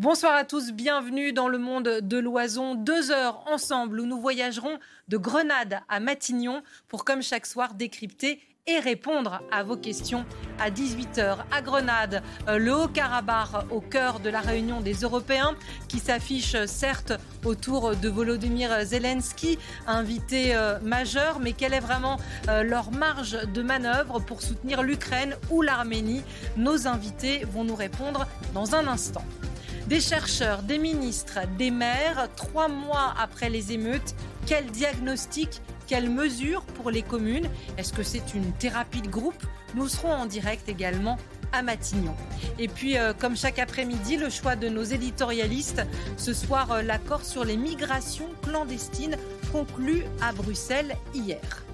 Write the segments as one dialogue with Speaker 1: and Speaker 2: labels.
Speaker 1: Bonsoir à tous, bienvenue dans le monde de l'oison. Deux heures ensemble où nous voyagerons de Grenade à Matignon pour, comme chaque soir, décrypter et répondre à vos questions à 18h à Grenade, euh, le Haut-Karabakh au cœur de la réunion des Européens qui s'affiche certes autour de Volodymyr Zelensky, invité euh, majeur, mais quelle est vraiment euh, leur marge de manœuvre pour soutenir l'Ukraine ou l'Arménie? Nos invités vont nous répondre dans un instant. Des chercheurs, des ministres, des maires, trois mois après les émeutes, quel diagnostic, quelles mesures pour les communes? Est-ce que c'est une thérapie de groupe? Nous serons en direct également à Matignon. Et puis, euh, comme chaque après-midi, le choix de nos éditorialistes. Ce soir, euh, l'accord sur les migrations clandestines conclu à Bruxelles hier.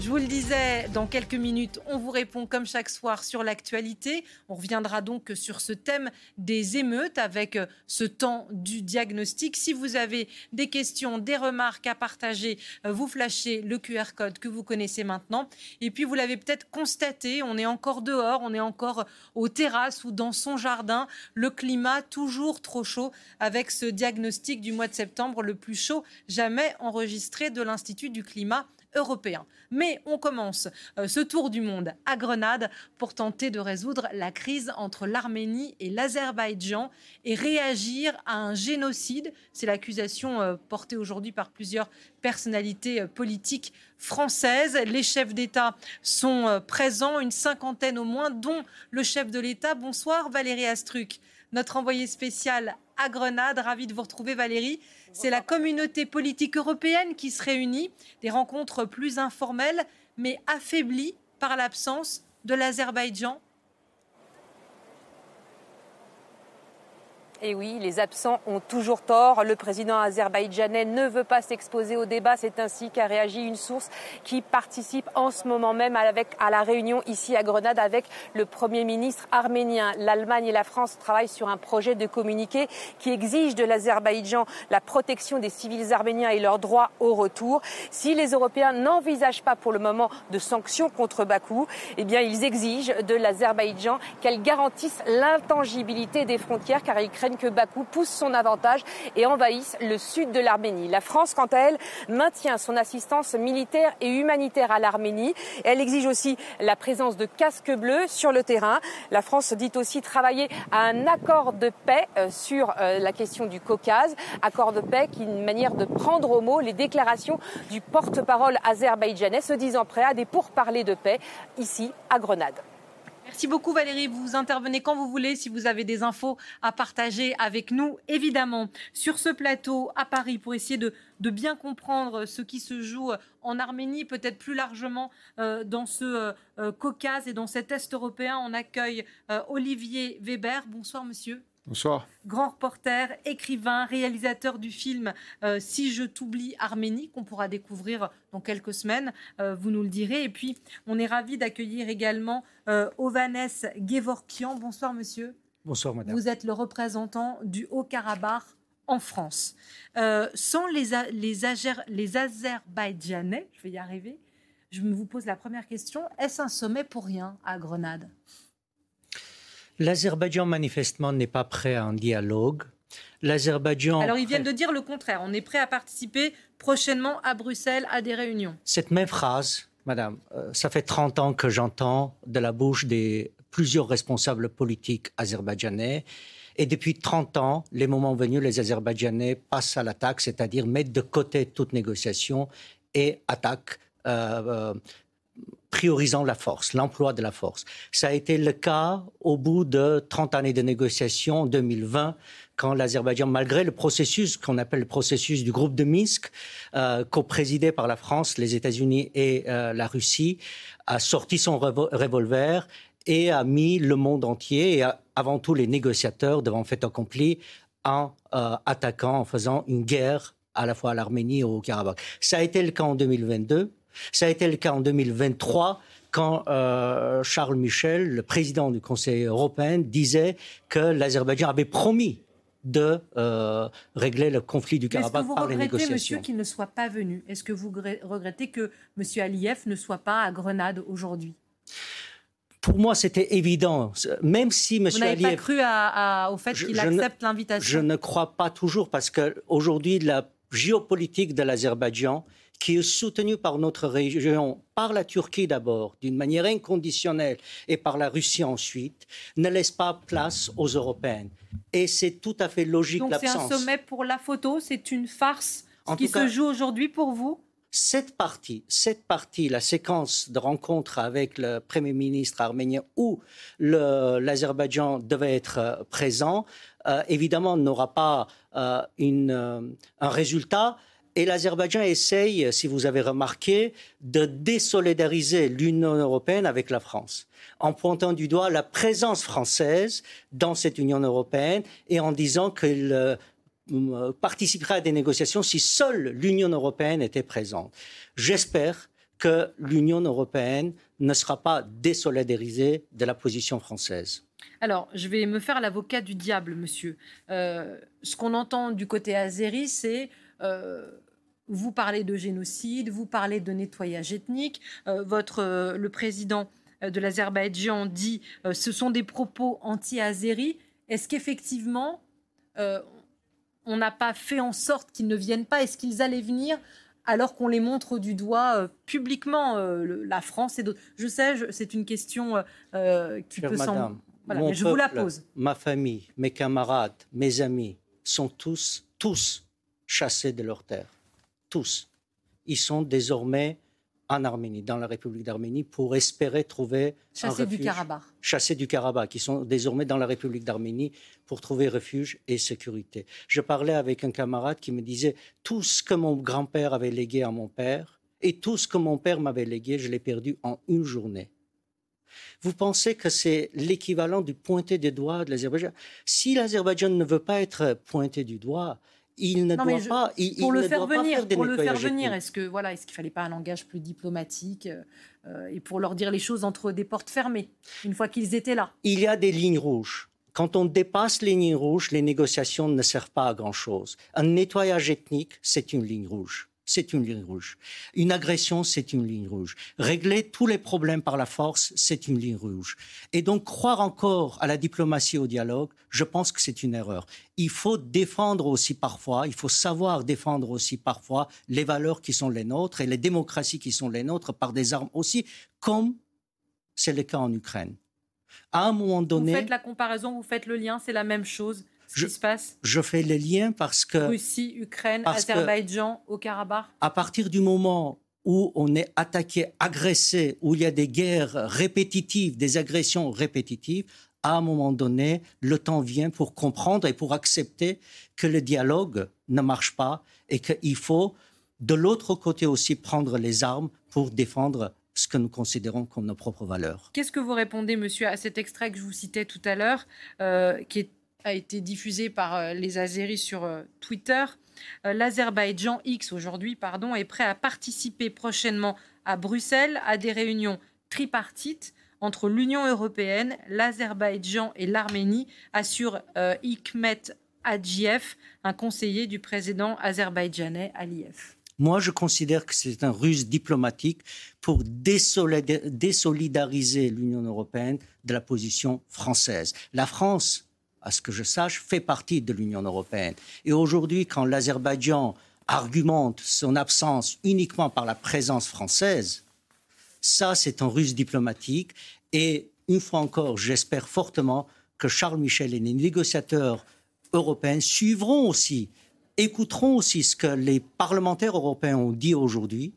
Speaker 1: Je vous le disais, dans quelques minutes, on vous répond comme chaque soir sur l'actualité. On reviendra donc sur ce thème des émeutes avec ce temps du diagnostic. Si vous avez des questions, des remarques à partager, euh, vous flashez le QR code que vous connaissez maintenant. Et puis, vous l'avez peut-être constaté, on est encore dehors, on est encore aux terrasses ou dans son jardin. Le climat toujours trop chaud avec ce diagnostic du mois de septembre, le plus chaud jamais enregistré de l'Institut du climat européen. Mais on commence euh, ce tour du monde à Grenade pour tenter de résoudre la crise entre l'Arménie et l'Azerbaïdjan et réagir à un génocide. C'est l'accusation euh, portée aujourd'hui par plusieurs personnalités euh, politiques françaises. Les chefs d'État sont présents, une cinquantaine au moins, dont le chef de l'État. Bonsoir Valérie Astruc, notre envoyé spécial à Grenade. Ravi de vous retrouver Valérie. C'est la communauté politique européenne qui se réunit, des rencontres plus informelles, mais affaiblies par l'absence de l'Azerbaïdjan
Speaker 2: Et oui, les absents ont toujours tort. Le président azerbaïdjanais ne veut pas s'exposer au débat. C'est ainsi qu'a réagi une source qui participe en ce moment même à la réunion ici à Grenade avec le Premier ministre arménien. L'Allemagne et la France travaillent sur un projet de communiqué qui exige de l'Azerbaïdjan la protection des civils arméniens et leurs droits au retour. Si les Européens n'envisagent pas pour le moment de sanctions contre Bakou, eh bien, ils exigent de l'Azerbaïdjan qu'elle garantisse l'intangibilité des frontières car ils craignent que Bakou pousse son avantage et envahisse le sud de l'Arménie. La France, quant à elle, maintient son assistance militaire et humanitaire à l'Arménie. Elle exige aussi la présence de casques bleus sur le terrain. La France dit aussi travailler à un accord de paix euh, sur euh, la question du Caucase. Accord de paix qui est une manière de prendre au mot les déclarations du porte-parole azerbaïdjanais se disant prêt à des pourparlers de paix ici à Grenade.
Speaker 1: Merci beaucoup Valérie, vous intervenez quand vous voulez si vous avez des infos à partager avec nous, évidemment, sur ce plateau à Paris pour essayer de, bien comprendre ce qui se joue en Arménie, peut-être plus largement euh, dans ce euh, Caucase et dans cet Est européen. On accueille euh, Olivier Weber. Bonsoir monsieur.
Speaker 3: Bonsoir.
Speaker 1: Grand reporter, écrivain, réalisateur du film euh, Si je t'oublie Arménie, qu'on pourra découvrir dans quelques semaines, euh, vous nous le direz. Et puis, on est ravi d'accueillir également euh, Ovanes Gevorkian. Bonsoir, monsieur.
Speaker 3: Bonsoir, madame.
Speaker 1: Vous êtes le représentant du Haut-Karabakh en France. sans les, les, les Azerbaïdjanais, je vais y arriver, je me vous pose la première question est-ce un sommet pour rien à Grenade?
Speaker 4: L'Azerbaïdjan, manifestement, n'est pas prêt à un dialogue.
Speaker 1: L'Azerbaïdjan. Alors, ils viennent de dire le contraire. On est prêt à participer prochainement à Bruxelles à des réunions.
Speaker 4: Cette même phrase, madame, euh, ça fait 30 ans que j'entends de la bouche des plusieurs responsables politiques azerbaïdjanais. Et depuis 30 ans, les moments venus, les Azerbaïdjanais passent à l'attaque, c'est-à-dire mettent de côté toute négociation et attaquent euh, euh, priorisant la force, l'emploi de la force. Ça a été le cas au bout de 30 années de négociations en 2020, quand l'Azerbaïdjan, malgré le processus qu'on appelle le processus du groupe de Minsk, euh, co-présidé par la France, les États-Unis et euh, la Russie, a sorti son revolver et a mis le monde entier et avant tout les négociateurs devant fait accompli en euh, attaquant, en faisant une guerre à la fois à l'Arménie et au Karabakh. Ça a été le cas en 2022 Ça a été le cas en 2023 quand euh, Charles Michel, le président du Conseil européen, disait que l'Azerbaïdjan avait promis de euh, régler le conflit du Karabakh par les négociations. Est-ce que vous regrettez,
Speaker 1: monsieur, qu'il ne soit pas venu? Est-ce que vous regrettez que monsieur Aliyev ne soit pas à Grenade aujourd'hui?
Speaker 4: Pour moi, c'était évident. Même si M.
Speaker 1: Vous n'avez pas cru au fait qu'il accepte l'invitation?
Speaker 4: Je ne crois pas toujours parce qu'aujourd'hui, la géopolitique de l'Azerbaïdjan qui est soutenu par notre région, par la Turquie d'abord, d'une manière inconditionnelle, et par la Russie ensuite, ne laisse pas place aux Européennes. Et c'est tout à fait logique l'absence.
Speaker 1: Donc c'est un sommet pour la photo, c'est une farce ce qui se joue aujourd'hui pour vous?
Speaker 4: Cette partie, cette partie, la séquence de rencontre avec le Premier ministre arménien où l'Azerbaïdjan devait être euh, présent, euh, évidemment n'aura pas euh, une, un résultat, et l'Azerbaïdjan essaye, si vous avez remarqué, de désolidariser l'Union européenne avec la France, en pointant du doigt la présence française dans cette Union européenne et en disant qu'elle euh, participerait à des négociations si seule l'Union européenne était présente. J'espère que l'Union européenne ne sera pas désolidarisée de la position française.
Speaker 1: Alors, je vais me faire l'avocat du diable, monsieur. Euh, ce qu'on entend du côté azéri, c'est euh, vous parlez de génocide, vous parlez de nettoyage ethnique. Euh, euh, le président de l'Azerbaïdjan dit ce sont des propos anti-azéris. Est-ce qu'effectivement, on n'a pas fait en sorte qu'ils ne viennent pas Est-ce qu'ils allaient venir alors qu'on les montre du doigt publiquement, la France et d'autres? Je sais, c'est une question qui peut sembler.
Speaker 4: Voilà, mais je vous la pose. Ma famille, mes camarades, mes amis sont tous, tous chassés de leur terre. Tous. Ils sont désormais en Arménie, dans la République d'Arménie, pour espérer trouver
Speaker 1: chassés du Karabakh.
Speaker 4: Chassés du Karabakh, qui sont désormais dans la République d'Arménie pour trouver refuge et sécurité. Je parlais avec un camarade qui me disait tout ce que mon grand-père avait légué à mon père et tout ce que mon père m'avait légué, je l'ai perdu en une journée. Vous pensez que c'est l'équivalent du pointer des doigts de l'Azerbaïdjan? Si l'Azerbaïdjan ne veut pas être pointé du doigt, il ne doit pas.
Speaker 1: pour le faire venir, pour le faire venir, est-ce que voilà, est-ce qu'il fallait pas un langage plus diplomatique euh, et pour leur dire les choses entre des portes fermées une fois qu'ils étaient là?
Speaker 4: Il y a des lignes rouges. Quand on dépasse les lignes rouges, les négociations ne servent pas à grand chose. Un nettoyage ethnique, c'est une ligne rouge c'est une ligne rouge. Une agression, c'est une ligne rouge. Régler tous les problèmes par la force, c'est une ligne rouge. Et donc, croire encore à la diplomatie, au dialogue, je pense que c'est une erreur. Il faut défendre aussi parfois, il faut savoir défendre aussi parfois les valeurs qui sont les nôtres et les démocraties qui sont les nôtres par des armes aussi, comme c'est le cas en Ukraine.
Speaker 1: À un moment donné. Vous faites la comparaison, vous faites le lien, c'est la même chose je, se passe?
Speaker 4: Je fais les liens parce que...
Speaker 1: Russie, Ukraine, Azerbaïdjan, au Karabakh?
Speaker 4: À partir du moment où on est attaqué, agressé, où il y a des guerres répétitives, des agressions répétitives, à un moment donné, le temps vient pour comprendre et pour accepter que le dialogue ne marche pas et qu'il faut, de l'autre côté aussi, prendre les armes pour défendre ce que nous considérons comme nos propres valeurs.
Speaker 1: Qu'est-ce que vous répondez, monsieur, à cet extrait que je vous citais tout à l'heure, euh, qui est a été diffusé par euh, les Azéris sur euh, Twitter. Euh, L'Azerbaïdjan X aujourd'hui pardon est prêt à participer prochainement à Bruxelles à des réunions tripartites entre l'Union européenne, l'Azerbaïdjan et l'Arménie, assure Hikmet Hadjiev, un conseiller du président azerbaïdjanais Aliyev.
Speaker 4: Moi, je considère que c'est un ruse diplomatique pour désolidariser l'Union européenne de la position française. La France à ce que je sache, fait partie de l'Union européenne. Et aujourd'hui, quand l'Azerbaïdjan argumente son absence uniquement par la présence française, ça, c'est un ruse diplomatique. Et une fois encore, j'espère fortement que Charles Michel et les négociateurs européens suivront aussi, écouteront aussi ce que les parlementaires européens ont dit aujourd'hui,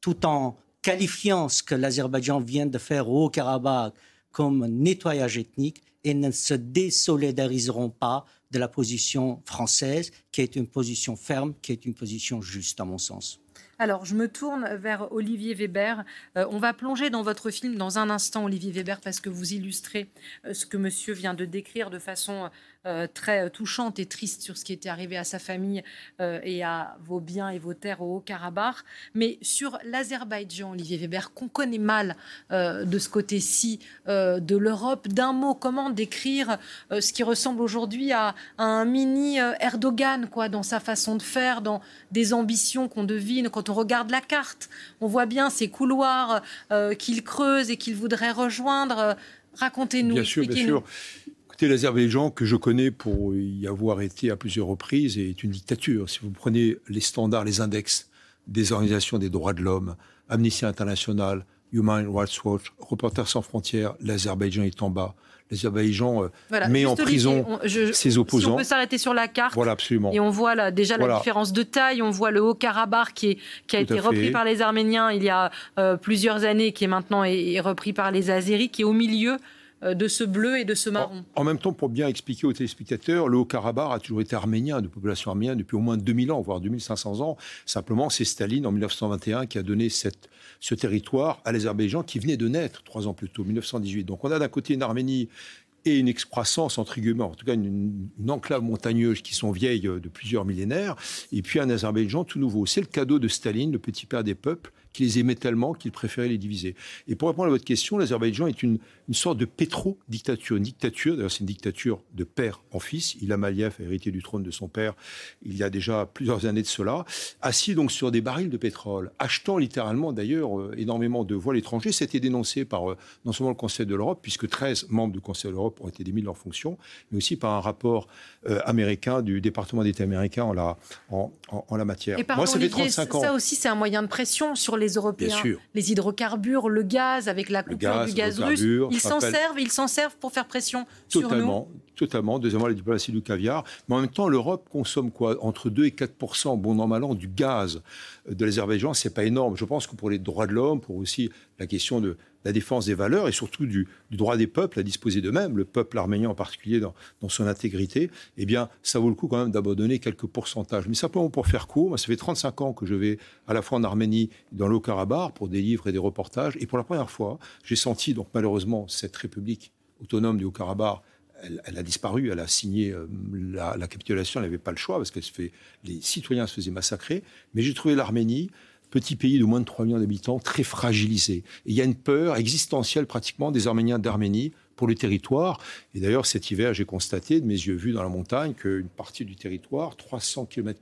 Speaker 4: tout en qualifiant ce que l'Azerbaïdjan vient de faire au Haut-Karabakh comme nettoyage ethnique et ne se désolidariseront pas de la position française, qui est une position ferme, qui est une position juste, à mon sens.
Speaker 1: Alors, je me tourne vers Olivier Weber. Euh, on va plonger dans votre film dans un instant, Olivier Weber, parce que vous illustrez euh, ce que monsieur vient de décrire de façon euh, très touchante et triste sur ce qui était arrivé à sa famille et à vos biens et vos terres au Haut-Karabakh. Mais sur l'Azerbaïdjan, Olivier Weber, qu'on connaît mal de ce côté-ci de l'Europe, d'un mot, comment décrire ce qui ressemble aujourd'hui à, un mini Erdogan, quoi, dans sa façon de faire, dans des ambitions qu'on devine quand on regarde la carte. On voit bien ces couloirs qu'il creuse et qu'il voudrait rejoindre. Racontez-nous.
Speaker 3: Bien sûr, bien sûr l'Azerbaïdjan, que je connais pour y avoir été à plusieurs reprises, est une dictature. Si vous prenez les standards, les index des organisations des droits de l'homme, Amnesty International, Human Rights Watch, Reporters sans frontières, l'Azerbaïdjan est en bas. L'Azerbaïdjan euh, met en prison ses opposants.
Speaker 1: on peut s'arrêter sur la carte.
Speaker 3: Voilà, absolument.
Speaker 1: Et on voit là, déjà la différence de taille. On voit le Haut-Karabakh qui, qui, a été repris par les Arméniens il y a euh, plusieurs années, qui est maintenant est, repris par les Azéris, qui est au milieu de ce bleu et de ce marron.
Speaker 3: En, même temps, pour bien expliquer aux téléspectateurs, le Haut-Karabakh a toujours été arménien, de population arménienne depuis au moins 2000 ans, voire 2500 ans. Simplement, c'est Staline en 1921 qui a donné ce territoire à l'Azerbaïdjan qui venait de naître trois ans plus tôt, 1918. Donc on a d'un côté une Arménie et une excroissance, entre en tout cas une, une, enclave montagneuse qui sont vieilles de plusieurs millénaires, et puis un Azerbaïdjan tout nouveau. C'est le cadeau de Staline, le petit père des peuples, qui les aimait tellement qu'il préférait les diviser. Et pour répondre à votre question, l'Azerbaïdjan est une, une sorte de pétro-dictature. Une dictature, d'ailleurs c'est une dictature de père en fils. Ilham Aliyev a hérité du trône de son père il y a déjà plusieurs années de cela, assis donc sur des barils de pétrole, achetant littéralement d'ailleurs euh, énormément de voiles étrangers. C'était dénoncé par euh, non seulement le Conseil de l'Europe, puisque 13 membres du Conseil de l'Europe ont été démis de leur fonction, mais aussi par un rapport euh, américain du département d'État américain en la, en, en, la matière.
Speaker 1: Et Moi, ça fait 35 ans. Ça aussi, c'est un moyen de pression sur les Européens. Les hydrocarbures, le gaz, avec la coupure du gaz russe, ils s'en servent, ils s'en servent pour faire pression
Speaker 3: totalement,
Speaker 1: sur nous.
Speaker 3: Totalement. Deuxièmement, la diplomatie du caviar. Mais en même temps, l'Europe consomme quoi? Entre 2 et 4 bon an, mal an, du gaz de l'Azerbaïdjan. C'est pas énorme. Je pense que pour les droits de l'homme, pour aussi la question de la défense des valeurs et surtout du, droit des peuples à disposer d'eux-mêmes, le peuple arménien en particulier dans, son intégrité, eh bien, ça vaut le coup quand même d'abandonner quelques pourcentages. Mais simplement pour faire court, moi, ça fait 35 ans que je vais à la fois en Arménie, dans le Haut-Karabakh, pour des livres et des reportages. Et pour la première fois, j'ai senti, donc malheureusement, cette république autonome du Haut-Karabakh elle, a disparu, elle a signé euh, la, capitulation, elle n'avait pas le choix parce que les citoyens se faisaient massacrer. Mais j'ai trouvé l'Arménie petit pays de moins de 3 millions d'habitants, très fragilisé. Il y a une peur existentielle pratiquement des Arméniens d'Arménie pour le territoire. Et d'ailleurs, cet hiver, j'ai constaté de mes yeux vus dans la montagne qu'une partie du territoire, 300 km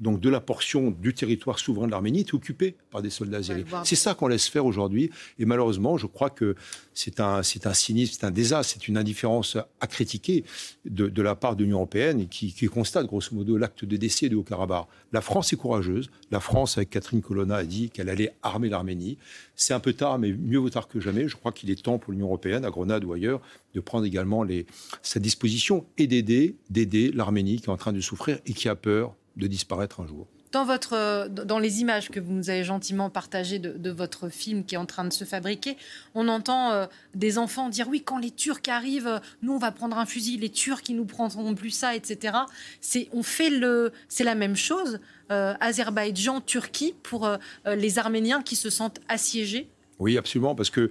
Speaker 3: donc de la portion du territoire souverain de l'Arménie, est occupée par des soldats azéris. C'est ça qu'on laisse faire aujourd'hui. Et malheureusement, je crois que c'est un, c'est un cynisme, c'est un désastre, c'est une indifférence à critiquer de, de la part de l'Union européenne qui, qui, constate grosso modo l'acte de décès du Haut-Karabakh. La France est courageuse. La France, avec Catherine Colonna, a dit qu'elle allait armer l'Arménie. C'est un peu tard, mais mieux vaut tard que jamais. Je crois qu'il est temps pour l'Union européenne, à Grenade ou ailleurs, de prendre également les, sa disposition et d'aider, d'aider l'Arménie qui est en train de souffrir et qui a peur de disparaître un jour.
Speaker 1: Dans, votre, dans les images que vous nous avez gentiment partagées de, votre film qui est en train de se fabriquer, on entend euh, des enfants dire oui, quand les Turcs arrivent, nous on va prendre un fusil, les Turcs ils nous prendront plus ça, etc. C'est on fait le, c'est la même chose. Euh, Azerbaïdjan, Turquie pour euh, les Arméniens qui se sentent assiégés.
Speaker 3: Oui, absolument, parce que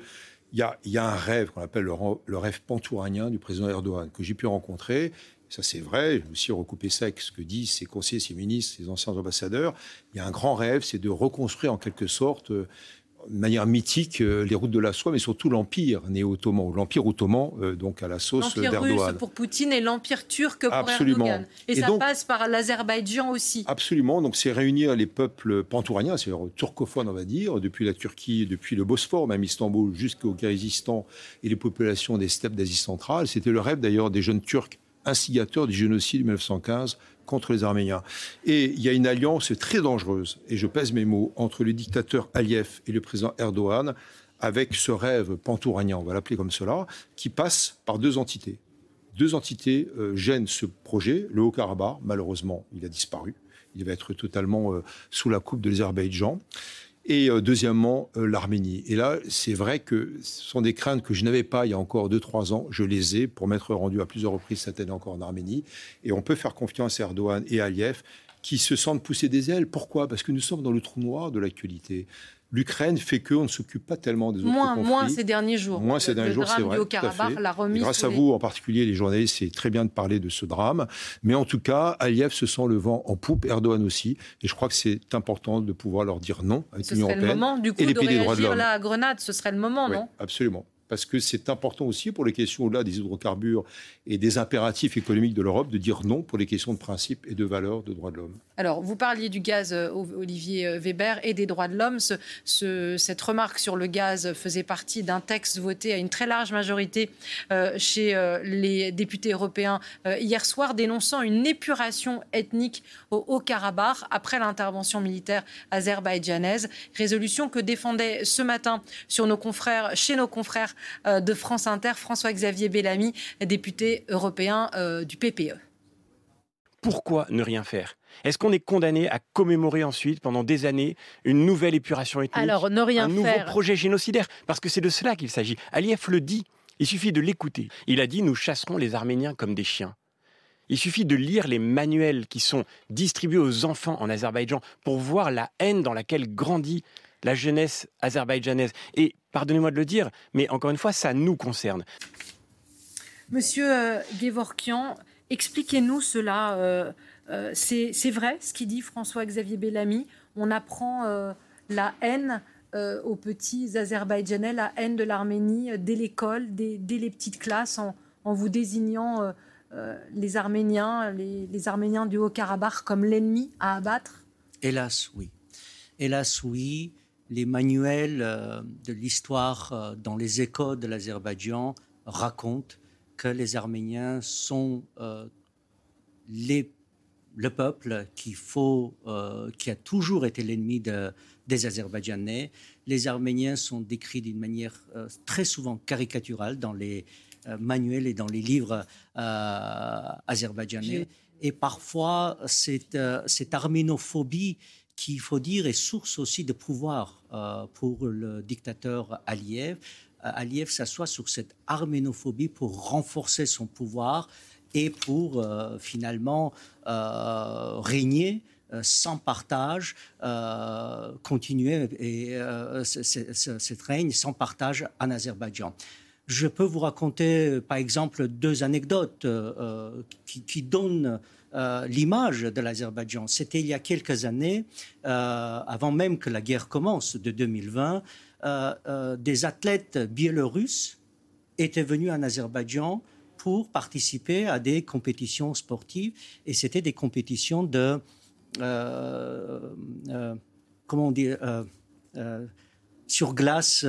Speaker 3: il y a, y a, un rêve qu'on appelle le, le, rêve pantouranien du président Erdogan que j'ai pu rencontrer ça c'est vrai, je me aussi recoupé ça avec ce que disent ses conseillers, ses ministres, ses anciens ambassadeurs. Il y a un grand rêve, c'est de reconstruire en quelque sorte euh, de manière mythique euh, les routes de la soie, mais surtout l'empire néo-ottoman, l'empire ottoman, euh, donc à la sauce d'Erdogan.
Speaker 1: L'empire russe pour Poutine et l'empire turc pour absolument. Erdogan. Et, ça passe par l'Azerbaïdjan aussi.
Speaker 3: Absolument, donc c'est réunir les peuples pantouraniens, c'est-à-dire turcophones on va dire, depuis la Turquie, depuis le Bosphore, même Istanbul, jusqu'au Kyrgyzstan et les populations des steppes d'Asie centrale. C'était le rêve d'ailleurs des jeunes Turcs instigateur du génocide de 1915 contre les Arméniens. Et il y a une alliance très dangereuse, et je pèse mes mots, entre le dictateur Aliyev et le président Erdogan, avec ce rêve pantouranien, on va l'appeler comme cela, qui passe par deux entités. Deux entités euh, gênent ce projet. Le Haut-Karabakh, malheureusement, il a disparu. Il va être totalement euh, sous la coupe de l'Azerbaïdjan. Et euh, deuxièmement, euh, l'Arménie. Et là, c'est vrai que ce sont des craintes que je n'avais pas il y a encore 2-3 ans. Je les ai pour m'être rendu à plusieurs reprises cette année encore en Arménie. Et on peut faire confiance à Erdogan et à Aliyev qui se sentent pousser des ailes. Pourquoi? Parce que nous sommes dans le trou noir de l'actualité l'Ukraine fait qu'on ne s'occupe pas tellement des autres
Speaker 1: moins,
Speaker 3: conflits.
Speaker 1: Moins ces derniers jours.
Speaker 3: Moins ces derniers jours, c'est vrai.
Speaker 1: la remise
Speaker 3: grâce à vous, en particulier, les journalistes, c'est très bien de parler de ce drame. Mais en tout cas, Aliyev se sent le vent en poupe, Erdogan aussi. Et je crois que c'est important de pouvoir leur dire non avec l'Union européenne.
Speaker 1: Ce serait le moment, du coup, de réagir là à Grenade. Ce serait le moment,
Speaker 3: oui,
Speaker 1: non?
Speaker 3: Absolument parce que c'est important aussi pour les questions au-delà des hydrocarbures et des impératifs économiques de l'Europe de dire non pour les questions de principe et de valeur de droits de l'homme.
Speaker 1: Alors, vous parliez du gaz, euh, Olivier euh, Weber, et des droits de l'homme. cette remarque sur le gaz faisait partie d'un texte voté à une très large majorité euh, chez les députés européens hier soir, dénonçant une épuration ethnique au Haut-Karabakh après l'intervention militaire azerbaïdjanaise. Résolution que défendait ce matin sur nos confrères, chez nos confrères de France Inter, François-Xavier Bellamy, député européen du PPE.
Speaker 5: Pourquoi ne rien faire? Est-ce qu'on est condamné à commémorer ensuite, pendant des années, une nouvelle épuration ethnique?
Speaker 1: Alors, ne rien
Speaker 5: un nouveau projet génocidaire? Parce que c'est de cela qu'il s'agit. Aliyev le dit. Il suffit de l'écouter. Il a dit Nous chasserons les Arméniens comme des chiens. Il suffit de lire les manuels qui sont distribués aux enfants en Azerbaïdjan pour voir la haine dans laquelle grandit la jeunesse azerbaïdjanaise. Et pardonnez-moi de le dire, mais encore une fois, ça nous concerne.
Speaker 1: Monsieur euh, Gevorkian, expliquez-nous cela. Euh, euh, c'est vrai ce qu'il dit François-Xavier Bellamy? On apprend euh, la haine euh, aux petits Azerbaïdjanais, la haine de l'Arménie dès l'école, dès, les petites classes, en, vous désignant les Arméniens, les, Arméniens du Haut-Karabakh comme l'ennemi à abattre?
Speaker 4: Hélas, oui. Hélas, oui. Les manuels de l'histoire dans les écoles de l'Azerbaïdjan racontent que les Arméniens sont les le peuple qui, faut, euh, qui a toujours été l'ennemi des Azerbaïdjanais. Les Arméniens sont décrits d'une manière euh, très souvent caricaturale dans les euh, manuels et dans les livres azerbaïdjanais. Et parfois, cette, cette arménophobie qu'il faut dire est source aussi de pouvoir pour le dictateur Aliyev. Aliyev s'assoit sur cette arménophobie pour renforcer son pouvoir et pour euh, finalement euh, régner euh, sans partage, continuer et, cette règne sans partage en Azerbaïdjan. Je peux vous raconter, par exemple, deux anecdotes qui, donnent l'image de l'Azerbaïdjan. C'était il y a quelques années, avant même que la guerre commence de 2020, des athlètes biélorusses étaient venus en Azerbaïdjan pour participer à des compétitions sportives. Et c'était des compétitions de... Euh, euh, comment on dit euh, sur glace.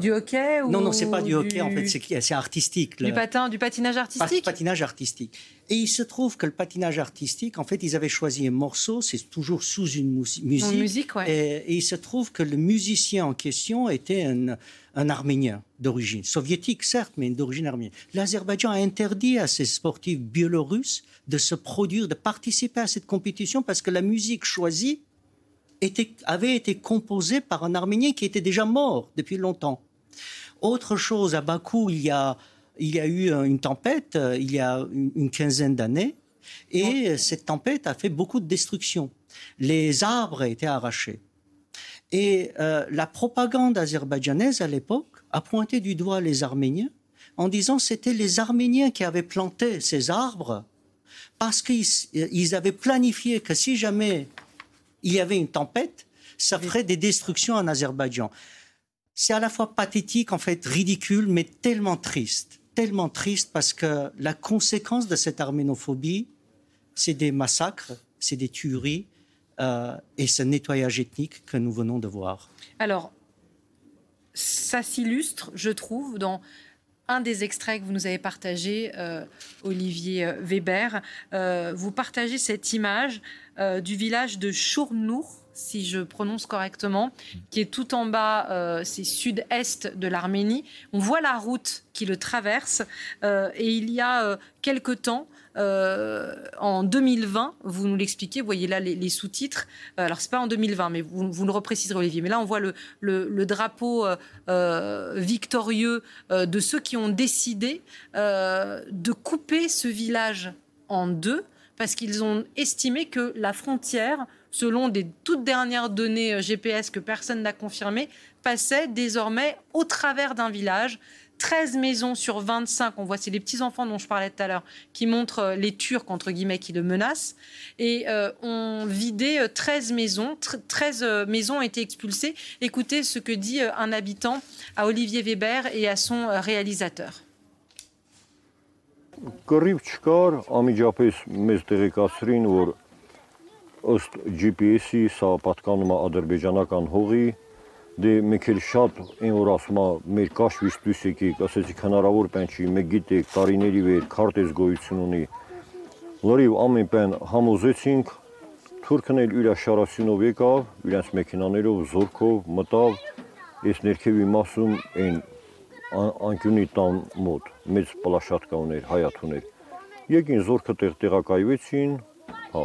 Speaker 1: du hockey ou
Speaker 4: Non, non, c'est pas du hockey, en fait, c'est artistique.
Speaker 1: Du patin, du patinage artistique
Speaker 4: Patinage artistique. Et il se trouve que le patinage artistique, en fait, ils avaient choisi un morceau, c'est toujours sous une musique. Une
Speaker 1: musique, ouais.
Speaker 4: et, il se trouve que le musicien en question était un, un Arménien d'origine soviétique, certes, mais d'origine arménienne. L'Azerbaïdjan a interdit à ces sportifs biélorusses de se produire, de participer à cette compétition parce que la musique choisie était, avait été composée par un Arménien qui était déjà mort depuis longtemps. Autre chose, à Bakou, il y a, il y a eu une tempête euh, il y a une quinzaine d'années et cette tempête a fait beaucoup de destruction. Les arbres étaient arrachés. Et euh, la propagande azerbaïdjanaise à l'époque a pointé du doigt les Arméniens en disant que c'était les Arméniens qui avaient planté ces arbres parce qu'ils avaient planifié que si jamais il y avait une tempête, ça ferait des destructions en Azerbaïdjan. C'est à la fois pathétique, en fait, ridicule, mais tellement triste. Tellement triste parce que la conséquence de cette arménophobie, c'est des massacres, c'est des tueries, euh, et ce nettoyage ethnique que nous venons de voir.
Speaker 1: Alors, ça s'illustre, je trouve, dans un des extraits que vous nous avez partagé, euh, Olivier euh, Weber. vous partagez cette image du village de Chournour, si je prononce correctement, qui est tout en bas, euh, c'est sud-est de l'Arménie. On voit la route qui le traverse. Euh, et il y a euh, quelque temps, en 2020, vous nous l'expliquez, vous voyez là les, sous-titres. alors, ce n'est pas en 2020, mais vous, vous le repréciserez, Olivier. Mais là, on voit le drapeau victorieux de ceux qui ont décidé de couper ce village en deux parce qu'ils ont estimé que la frontière selon des toutes dernières données euh, GPS que personne n'a confirmées, passait désormais au travers d'un village. 13 maisons sur 25, on voit, c'est les petits-enfants dont je parlais tout à l'heure, qui montrent euh, les Turcs, entre guillemets, qui le menacent. Et euh, on vidé 13 maisons, 13 maisons ont été expulsées. Écoutez ce que dit un habitant à Olivier Weber et à son réalisateur.
Speaker 6: Ըստ GPS-ի սա պատկանում է ադրբեջանական հողի, դե մեկ էլ շատ այն որ ասում է մեր կաշվից դուրս եկեք, ասեցիք հնարավոր բան չի, մեկ գիտեք տարիների վեր քարտեզ գոյություն ունի։ Լրիվ ամեն բան համոզեցինք, թուրքն էլ իր շարասյունով եկավ, իրենց մեքենաներով, զորքով մտավ, այս ներքևի մասում այն անկյունի տան մոտ մեծ ուներ, հայաթ ուներ։ Եկին զորքը տեղ տեղակայվեցին, հա,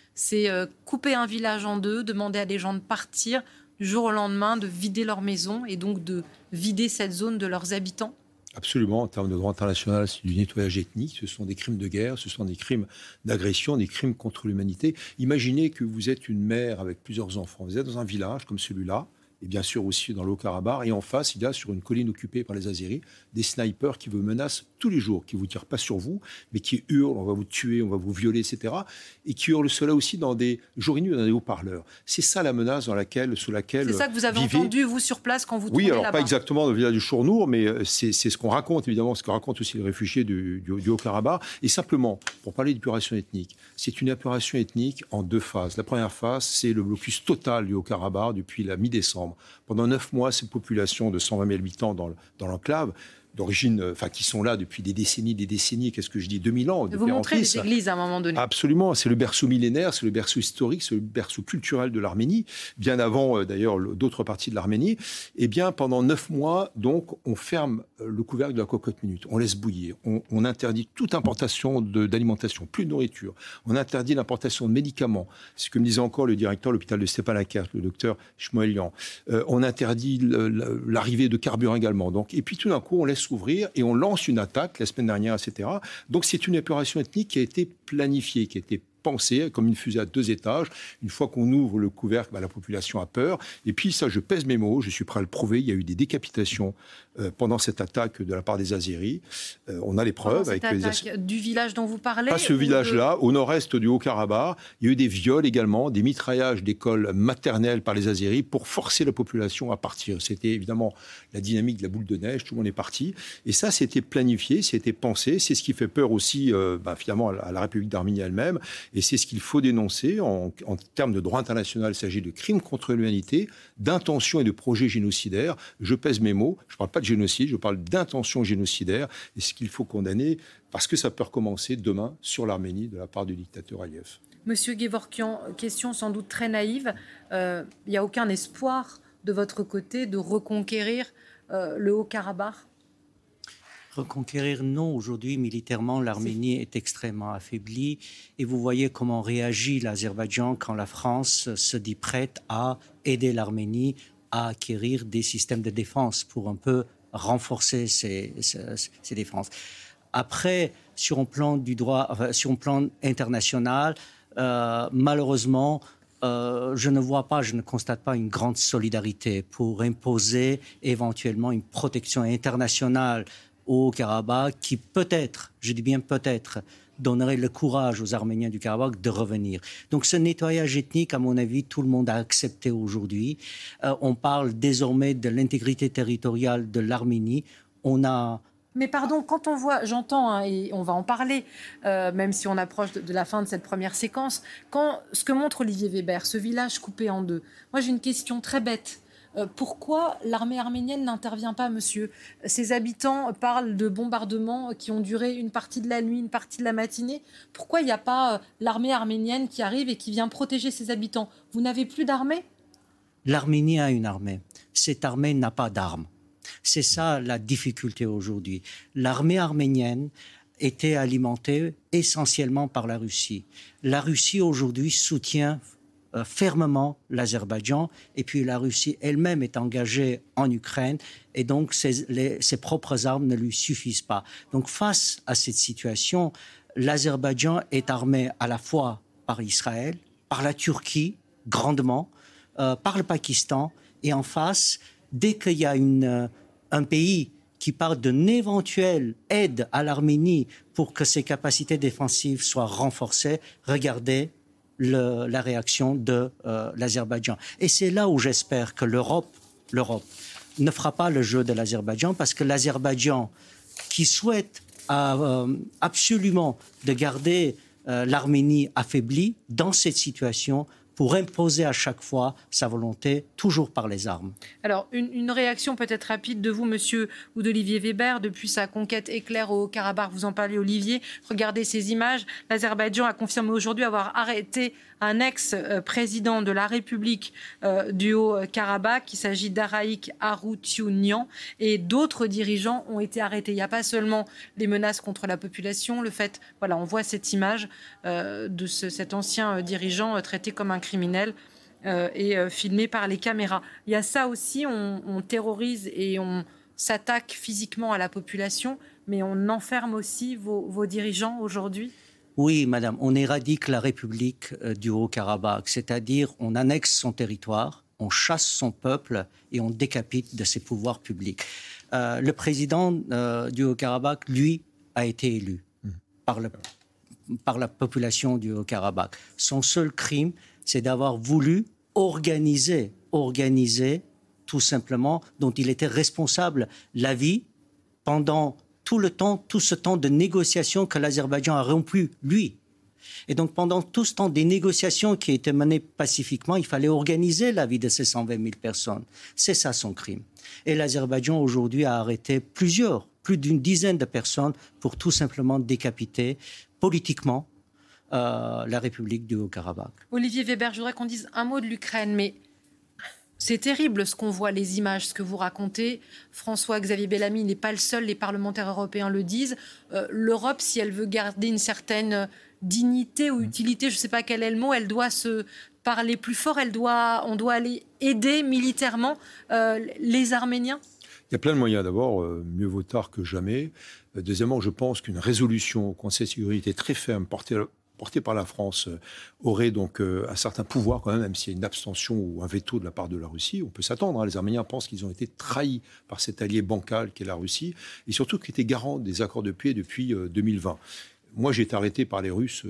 Speaker 1: c'est euh, couper un village en deux, demander à des gens de partir du jour au lendemain, de vider leur maison et donc de vider cette zone de leurs habitants
Speaker 3: Absolument, en termes de droit international, c'est du nettoyage ethnique, ce sont des crimes de guerre, ce sont des crimes d'agression, des crimes contre l'humanité. Imaginez que vous êtes une mère avec plusieurs enfants, vous êtes dans un village comme celui-là, et bien sûr aussi dans le Haut-Karabakh. Et en face, il y a sur une colline occupée par les Azéris des snipers qui vous menacent tous les jours, qui vous tirent pas sur vous, mais qui hurlent, on va vous tuer, on va vous violer, etc. Et qui hurlent cela aussi dans des jours et nuits dans des haut-parleurs. C'est ça la menace dans laquelle, sous laquelle.
Speaker 1: C'est ça que vous avez entendu, vous, sur place, quand vous
Speaker 3: Oui, alors
Speaker 1: pas
Speaker 3: exactement dans le village du Chournour, mais euh, c'est ce qu'on raconte, évidemment, ce que racontent aussi les réfugiés du, du, Haut-Karabakh. Et simplement, pour parler d'épuration ethnique, c'est une épuration ethnique en deux phases. La première phase, c'est le blocus total du Haut-Karabakh depuis la mi-décembre. Pendant neuf mois, cette population de 120 000 habitants dans l'enclave d'origine, euh, enfin qui sont là depuis des décennies, des décennies, qu'est-ce que je dis, 2000 ans.
Speaker 1: Vous montrez les églises à un moment donné.
Speaker 3: Absolument, c'est le berceau millénaire, c'est le berceau historique, c'est le berceau culturel de l'Arménie, bien avant euh, d'ailleurs d'autres parties de l'Arménie. Eh bien pendant neuf mois, donc, on ferme euh, le couvercle de la cocotte minute, on laisse bouillir, on, interdit toute importation d'alimentation, plus de nourriture, on interdit l'importation de médicaments. C'est ce que me disait encore le directeur de l'hôpital de Stepanakert, le docteur Shmoelian. on interdit l'arrivée de carburant également. Donc, et puis tout d'un coup, on laisse s'ouvrir et on lance une attaque la semaine dernière, etc. Donc c'est une épuration ethnique qui a été planifiée, qui a été pensée comme une fusée à deux étages. Une fois qu'on ouvre le couvercle, bah, la population a peur. Et puis ça, je pèse mes mots, je suis prêt à le prouver. Il y a eu des décapitations euh, pendant cette attaque de la part des Azéris. Euh, on a les preuves.
Speaker 1: avec les... du village dont vous parlez
Speaker 3: Pas ce village-là, au nord-est du Haut-Karabakh. Il y a eu des viols également, des mitraillages d'écoles maternelles par les Azéris pour forcer la population à partir. C'était évidemment la dynamique de la boule de neige, tout le monde est parti. Et ça, c'était planifié, c'était pensé. C'est ce qui fait peur aussi, euh, bah, finalement, à la République d'Arménie elle-même. Et c'est ce qu'il faut dénoncer en, termes de droit international. Il s'agit de crimes contre l'humanité, d'intention et de projets génocidaires. Je pèse mes mots. Je ne parle pas de génocide, je parle d'intention génocidaire, et ce qu'il faut condamner, parce que ça peut recommencer demain sur l'Arménie de la part du dictateur Aliyev.
Speaker 1: Monsieur Gevorkian, question sans doute très naïve, euh, il n'y a aucun espoir de votre côté de reconquérir euh, le Haut-Karabakh?
Speaker 4: Reconquérir, non. Aujourd'hui, militairement, l'Arménie est... est... extrêmement affaiblie. Et vous voyez comment réagit l'Azerbaïdjan quand la France se dit prête à aider l'Arménie à acquérir des systèmes de défense pour un peu renforcer ces, défenses. Après, sur un plan du droit, sur un plan international, euh, malheureusement, euh, je ne vois pas, je ne constate pas une grande solidarité pour imposer éventuellement une protection internationale au Karabakh qui peut-être, je dis bien peut-être, donnerait le courage aux Arméniens du Karabakh de revenir. Donc ce nettoyage ethnique, à mon avis, tout le monde a accepté aujourd'hui. Euh, on parle désormais de l'intégrité territoriale de l'Arménie. On a
Speaker 1: mais pardon, quand on voit, j'entends, hein, et on va en parler, euh, même si on approche de, la fin de cette première séquence, quand ce que montre Olivier Weber, ce village coupé en deux, moi j'ai une question très bête. Euh, pourquoi l'armée arménienne n'intervient pas, monsieur? Ses habitants parlent de bombardements qui ont duré une partie de la nuit, une partie de la matinée. Pourquoi il n'y a pas euh, l'armée arménienne qui arrive et qui vient protéger ses habitants? Vous n'avez plus d'armée?
Speaker 4: L'Arménie a une armée. Cette armée n'a pas d'armes. C'est ça la difficulté aujourd'hui. L'armée arménienne était alimentée essentiellement par la Russie. La Russie aujourd'hui soutient euh, fermement l'Azerbaïdjan. Et puis la Russie elle-même est engagée en Ukraine. Et donc ses, propres armes ne lui suffisent pas. Donc face à cette situation, l'Azerbaïdjan est armé à la fois par Israël, par la Turquie grandement, euh, par le Pakistan. Et en face, dès qu'il y a euh, un pays qui parle d'une éventuelle aide à l'Arménie pour que ses capacités défensives soient renforcées, regardez la réaction de euh, l'Azerbaïdjan. Et c'est là où j'espère que l'Europe, l'Europe ne fera pas le jeu de l'Azerbaïdjan parce que l'Azerbaïdjan, qui souhaite euh, absolument de garder euh, l'Arménie affaiblie dans cette situation, pour imposer à chaque fois sa volonté, toujours par les armes.
Speaker 1: Alors, une, réaction peut-être rapide de vous, monsieur, ou d'Olivier Weber, depuis sa conquête éclair au Karabakh. Vous en parlez, Olivier. Regardez ces images. L'Azerbaïdjan a confirmé aujourd'hui avoir arrêté un ex-président de la République euh, du Haut-Karabakh. Il s'agit d'Araïk Aroutiounian. Et d'autres dirigeants ont été arrêtés. Il n'y a pas seulement les menaces contre la population, le fait, voilà, on voit cette image euh, de cet ancien euh, dirigeant traité comme un criminel et filmé par les caméras. Il y a ça aussi, on, terrorise et on s'attaque physiquement à la population, mais on enferme aussi vos dirigeants aujourd'hui?
Speaker 4: Oui, madame, on éradique la République euh, du Haut-Karabakh, c'est-à-dire on annexe son territoire, on chasse son peuple et on décapite de ses pouvoirs publics. Euh, le président euh, du Haut-Karabakh, lui, a été élu mmh. par, par la population du Haut-Karabakh. Son seul crime, c'est d'avoir voulu organiser, organiser tout simplement, dont il était responsable la vie pendant tout le temps, tout ce temps de négociation que l'Azerbaïdjan a rompu, lui. Et donc, pendant tout ce temps des négociations qui étaient menées pacifiquement, il fallait organiser la vie de ces 120 000 personnes. C'est ça son crime. Et l'Azerbaïdjan aujourd'hui a arrêté plusieurs, plus d'une dizaine de personnes pour tout simplement décapiter politiquement euh, la République du Haut-Karabakh.
Speaker 1: Olivier Weber, je voudrais qu'on dise un mot de l'Ukraine, mais c'est terrible ce qu'on voit, les images, ce que vous racontez. François-Xavier Bellamy n'est pas le seul, les parlementaires européens le disent. Euh, L'Europe, si elle veut garder une certaine dignité ou mmh. utilité, je ne sais pas quel est le mot, elle doit se parler plus fort, elle doit, on doit aller aider militairement euh, les Arméniens
Speaker 3: il y a plein de moyens. D'abord, euh, mieux vaut tard que jamais. deuxièmement, je pense qu'une résolution au Conseil de sécurité très ferme, portée porté par la France euh, aurait donc euh, un certain pouvoir quand même, même s'il y a une abstention ou un veto de la part de la Russie. On peut s'attendre. Hein. Les Arméniens pensent qu'ils ont été trahis par cet allié bancal qu'est la Russie, et surtout qu'ils étaient garants des accords de paix depuis 2020. Euh, Moi, j'ai été arrêté par les Russes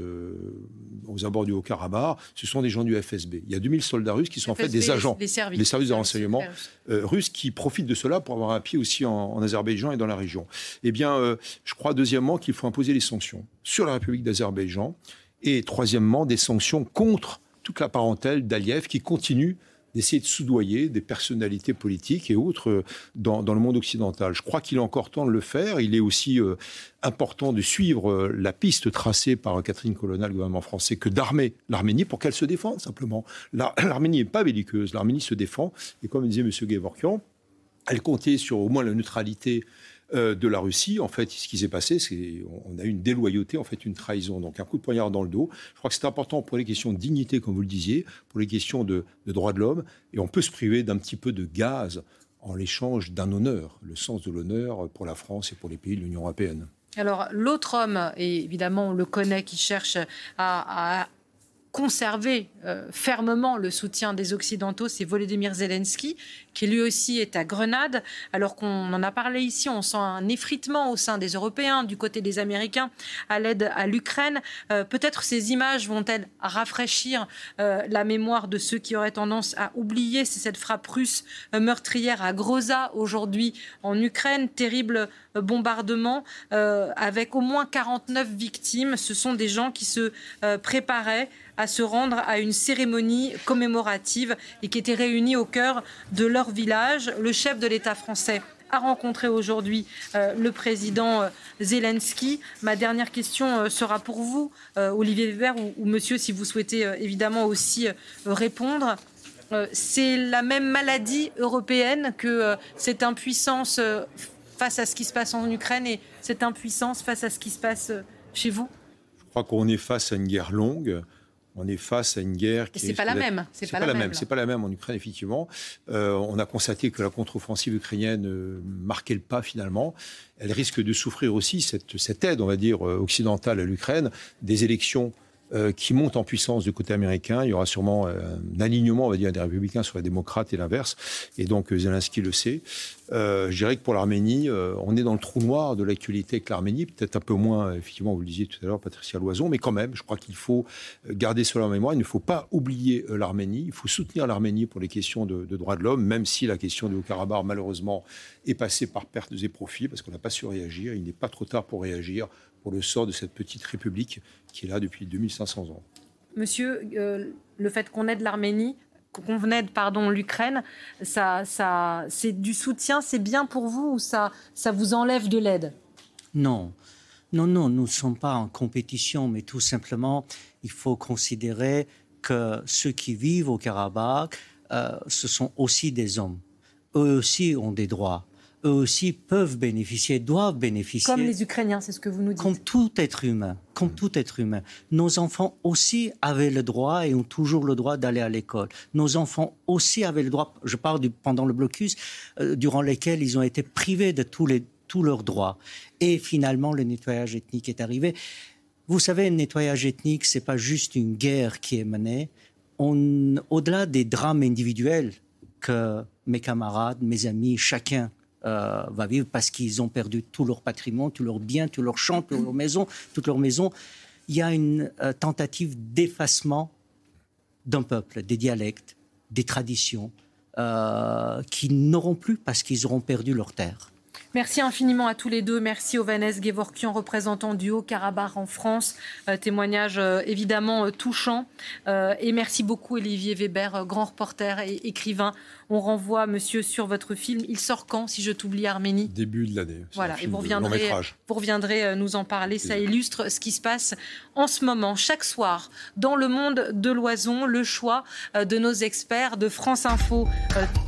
Speaker 3: aux abords du Haut-Karabakh. Ce sont des gens du FSB. Il y a 2000 soldats russes qui sont en fait des agents, des services, services de renseignement russes qui profitent de cela pour avoir un pied aussi en, Azerbaïdjan et dans la région. Eh bien, je crois deuxièmement qu'il faut imposer les sanctions sur la République d'Azerbaïdjan et troisièmement, des sanctions contre toute la parentèle d'Aliyev qui continue d'essayer de soudoyer des personnalités politiques et autres euh, dans, le monde occidental. Je crois qu'il est encore temps de le faire. Il est aussi euh, important de suivre euh, la piste tracée par Catherine Colonna, le gouvernement français, que d'armer l'Arménie pour qu'elle se défende simplement. L'Arménie n'est pas belliqueuse, l'Arménie se défend. Et comme disait M. Gevorkian, elle comptait sur au moins la neutralité euh, de la Russie, en fait, ce qui s'est passé, c'est on a eu une déloyauté, en fait, une trahison, donc un coup de poignard dans le dos. Je crois que c'est important pour les questions de dignité, comme vous le disiez, pour les questions de, droits de l'homme, et on peut se priver d'un petit peu de gaz en l'échange d'un honneur, le sens de l'honneur pour la France et pour les pays de l'Union européenne.
Speaker 1: Alors l'autre homme, et évidemment on le connaît, qui cherche à conserver euh, fermement le soutien des Occidentaux, c'est Volodymyr Zelensky, qui lui aussi est à Grenade. Alors qu'on en a parlé ici, on sent un effritement au sein des Européens, du côté des Américains, à l'aide à l'Ukraine. Euh, peut-être ces images vont-elles rafraîchir euh, la mémoire de ceux qui auraient tendance à oublier cette frappe russe meurtrière à Groza aujourd'hui en Ukraine. Terrible bombardement avec au moins 49 victimes. Ce sont des gens qui se préparaient à se rendre à une cérémonie commémorative et qui étaient réunis au cœur de leur village. Le chef de l'État français a rencontré aujourd'hui euh, le président euh, Zelensky. Ma dernière question euh, sera pour vous, Olivier Weber, ou, monsieur, si vous souhaitez évidemment aussi répondre. C'est la même maladie européenne que cette impuissance face à ce qui se passe en Ukraine et cette impuissance face à ce qui se passe chez vous?
Speaker 3: Je crois qu'on est face à une guerre longue on est face à une guerre
Speaker 1: qui c'est pas la même.
Speaker 3: C'est pas, la même. C'est pas la même en Ukraine effectivement. Euh, on a constaté que la contre-offensive ukrainienne euh, marquait le pas finalement. Elle risque de souffrir aussi cette, cette aide, on va dire euh, occidentale à l'Ukraine, des élections euh, qui monte en puissance du côté américain. Il y aura sûrement euh, un alignement, on va dire, des républicains sur les démocrates et l'inverse. Et donc euh, Zelensky le sait. je dirais que pour l'Arménie, on est dans le trou noir de l'actualité avec l'Arménie, peut-être un peu moins, effectivement, vous le disiez tout à l'heure, Patricia Loison, mais quand même, je crois qu'il faut garder cela en mémoire. Il ne faut pas oublier l'Arménie. Il faut soutenir l'Arménie pour les questions de, de droits de l'homme, même si la question du Haut-Karabakh, malheureusement, est passée par pertes et profits, parce qu'on n'a pas su réagir. Il n'est pas trop tard pour réagir pour le sort de cette petite république qui est là depuis 2500 ans.
Speaker 1: Monsieur, euh, le fait qu'on aide l'Arménie, qu'on aide pardon l'Ukraine, ça, ça, c'est du soutien, c'est bien pour vous ou ça, ça vous enlève de l'aide?
Speaker 4: Non, non, non, nous ne sommes pas en compétition, mais tout simplement, il faut considérer que ceux qui vivent au Karabakh, euh, ce sont aussi des hommes. Eux aussi ont des droits eux aussi peuvent bénéficier, doivent bénéficier.
Speaker 1: Comme les Ukrainiens, c'est ce que vous nous dites.
Speaker 4: Comme tout être humain, comme mm. tout être humain. Nos enfants aussi avaient le droit et ont toujours le droit d'aller à l'école. Nos enfants aussi avaient le droit, je parle du, pendant le blocus, euh, durant lesquels ils ont été privés de tous, les, tous leurs droits. Et finalement, le nettoyage ethnique est arrivé. Vous savez, le nettoyage ethnique, c'est pas juste une guerre qui est menée. Au-delà des drames individuels que mes camarades, mes amis, chacun euh, va vivre parce qu'ils ont perdu tout leur patrimoine, tout leurs biens, tout leurs champs, toutes leurs maisons, toutes leurs maisons. Il y a une euh, tentative d'effacement d'un peuple, des dialectes, des traditions, euh, qui n'auront plus parce qu'ils auront perdu leur terre.
Speaker 1: Merci infiniment à tous les deux. Merci Ovanes Gevorkian, représentant du Haut-Karabakh en France. Euh, témoignage évidemment touchant. et merci beaucoup Olivier Weber, grand reporter et écrivain. On renvoie, monsieur, sur votre film. Il sort quand, si je t'oublie, Arménie
Speaker 3: Début de l'année.
Speaker 1: Voilà, et vous reviendrez, vous reviendrez nous en parler. Ça illustre ce qui se passe en ce moment, chaque soir, dans le monde de l'oison, le choix de nos experts de France Info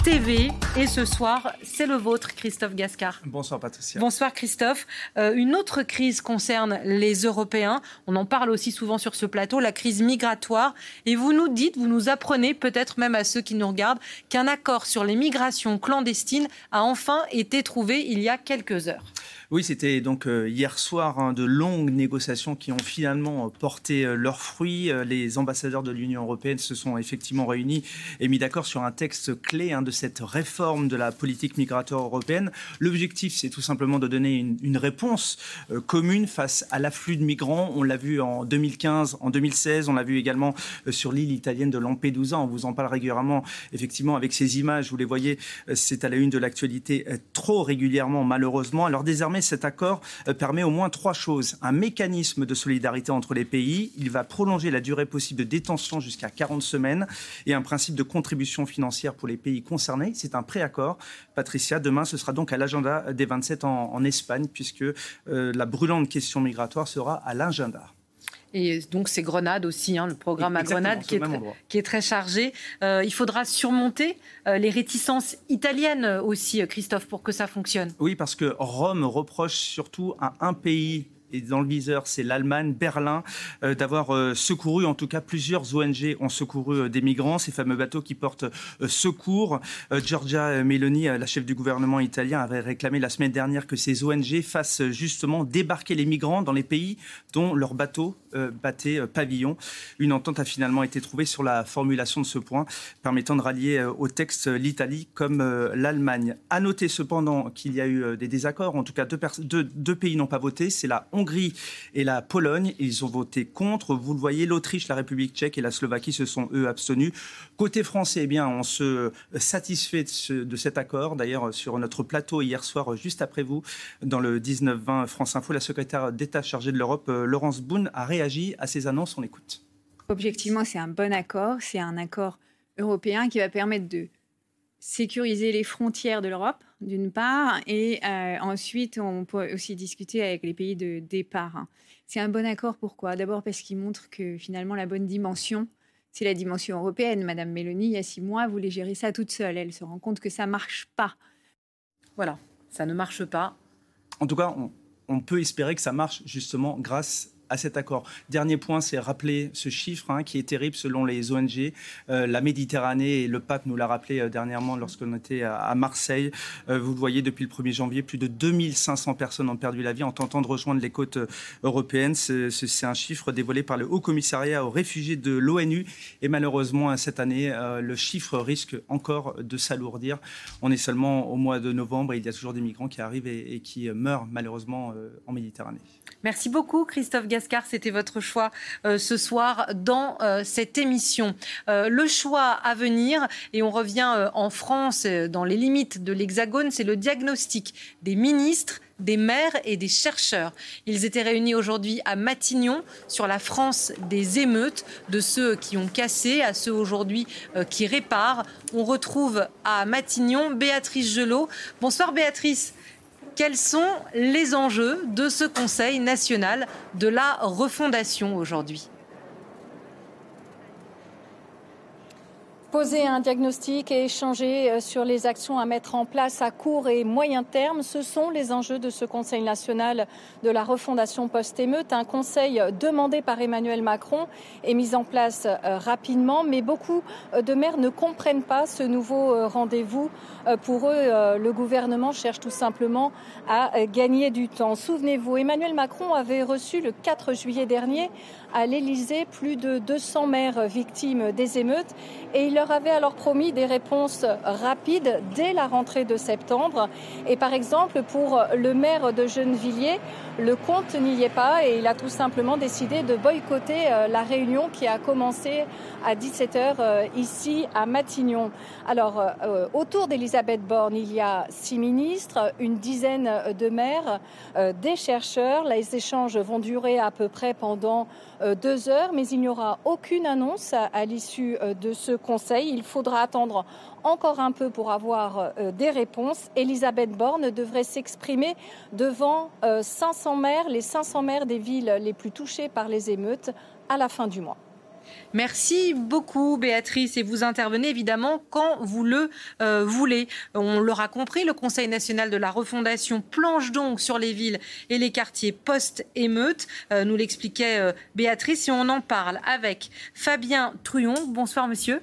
Speaker 1: TV. Et ce soir, c'est le vôtre, Christophe Gascard.
Speaker 7: Bonsoir Patricia.
Speaker 1: Bonsoir Christophe. Euh, une autre crise concerne les Européens. On en parle aussi souvent sur ce plateau, la crise migratoire. Et vous nous dites, vous nous apprenez, peut-être même à ceux qui nous regardent, qu'un accord sur les migrations clandestines a enfin été trouvé il y a quelques heures.
Speaker 7: Oui, c'était donc euh, hier soir hein, de longues négociations qui ont finalement euh, porté euh, leurs fruits. Les ambassadeurs de l'Union européenne se sont effectivement réunis et mis d'accord sur un texte clé hein, de cette réforme de la politique migratoire européenne. L'objectif, c'est tout simplement de donner une, réponse commune face à l'afflux de migrants. On l'a vu en 2015, en 2016, on l'a vu également sur l'île italienne de Lampedusa. On vous en parle régulièrement, effectivement, avec ces images. Vous les voyez, c'est à la une de l'actualité trop régulièrement, malheureusement. Alors désormais, cet accord euh, permet au moins trois choses. Un mécanisme de solidarité entre les pays, il va prolonger la durée possible de détention jusqu'à 40 semaines et un principe de contribution financière pour les pays concernés. C'est un préaccord. Patricia, demain, ce sera donc à l'agenda des 27 en, Espagne, puisque euh, la brûlante question migratoire sera à l'agenda.
Speaker 1: Et donc c'est Grenade aussi, hein, le programme à Grenade qui est, très, qui est, très, chargé. Euh, il faudra surmonter euh, les réticences italiennes aussi, Christophe, pour que ça fonctionne.
Speaker 7: Oui, parce que Rome reproche surtout à un pays et dans le viseur, c'est l'Allemagne, Berlin, euh, d'avoir secouru, en tout cas plusieurs ONG ont secouru des migrants, ces fameux bateaux qui portent secours. Giorgia Meloni, la chef du gouvernement italien, avait réclamé la semaine dernière que ces ONG fassent justement débarquer les migrants dans les pays dont leurs bateaux battait pavillon. Une entente a finalement été trouvée sur la formulation de ce point, permettant de rallier au texte l'Italie comme l'Allemagne. À noter cependant qu'il y a eu des désaccords. En tout cas, deux, pays n'ont pas voté. C'est la Hongrie et la Pologne. Ils ont voté contre. Vous le voyez, l'Autriche, la République tchèque et la Slovaquie se sont, eux, abstenus. Côté français, eh bien, on se satisfait de, cet accord. D'ailleurs, sur notre plateau hier soir, juste après vous, dans le 19-20 France Info, la secrétaire d'État chargée de l'Europe, euh, Laurence Boone, a réagi à ces annonces. On écoute.
Speaker 8: Objectivement, c'est un bon accord. C'est un accord européen qui va permettre de sécuriser les frontières de l'Europe, d'une part, et euh, ensuite, on peut aussi discuter avec les pays de départ. C'est un bon accord, pourquoi? D'abord parce qu'il montre que finalement la bonne dimension, c'est la dimension européenne. Madame Mélanie, il y a six mois, voulait gérer ça toute seule. Elle se rend compte que ça marche pas.
Speaker 1: Voilà, ça ne marche pas.
Speaker 7: En tout cas, on, on peut espérer que ça marche justement grâce à cet accord. Dernier point, c'est rappeler ce chiffre hein, qui est terrible selon les ONG. Euh, la Méditerranée, et le pape nous l'a rappelé euh, dernièrement lorsqu'on était à, Marseille, euh, vous le voyez, depuis le 1er janvier, plus de 2500 personnes ont perdu la vie en tentant de rejoindre les côtes européennes. C'est un chiffre dévoilé par le Haut Commissariat aux réfugiés de l'ONU. Et malheureusement, cette année, le chiffre risque encore de s'alourdir. On est seulement au mois de novembre et il y a toujours des migrants qui arrivent et, qui meurent malheureusement en Méditerranée.
Speaker 1: Merci beaucoup, Christophe Gascar. C'était votre choix euh, ce soir dans euh, cette émission. Euh, le choix à venir, et on revient en France, dans les limites de l'Hexagone, c'est le diagnostic des ministres des maires et des chercheurs. Ils étaient réunis aujourd'hui à Matignon sur la France des émeutes, de ceux qui ont cassé à ceux aujourd'hui qui réparent. On retrouve à Matignon Béatrice Gelot. Bonsoir Béatrice. Quels sont les enjeux de ce Conseil national de la refondation aujourd'hui?
Speaker 9: Poser un diagnostic et échanger euh, sur les actions à mettre en place à court et moyen terme, ce sont les enjeux de ce Conseil national de la refondation post-émeute, un conseil demandé par Emmanuel Macron et mis en place euh, rapidement, mais beaucoup euh, de maires ne comprennent pas ce nouveau rendez-vous. Pour eux, le gouvernement cherche tout simplement à gagner du temps. Souvenez-vous, Emmanuel Macron avait reçu le 4 juillet dernier à l'Élysée plus de 200 maires victimes des émeutes et il leur avait alors promis des réponses rapides dès la rentrée de septembre. Et par exemple, pour le maire de Gennevilliers, le compte n'y est pas et il a tout simplement décidé de boycotter euh, la réunion qui a commencé à 17h euh, ici à Matignon. Alors, euh, autour d'Elisabeth Borne, il y a six ministres, une dizaine de maires, des chercheurs. Les échanges vont durer à peu près pendant deux heures, mais il n'y aura aucune annonce à, l'issue euh, de ce Conseil. Il faudra attendre encore un peu pour avoir euh, des réponses. Elisabeth Borne devrait s'exprimer devant 500 maires, les 500 maires des villes les plus touchées par les émeutes à la fin du mois.
Speaker 1: Merci beaucoup, Béatrice. Et vous intervenez évidemment quand vous le euh, voulez. On l'aura compris, le Conseil national de la refondation planche donc sur les villes et les quartiers post-émeute. Euh, nous l'expliquait euh, Béatrice et on en parle avec Fabien Truon. Bonsoir, monsieur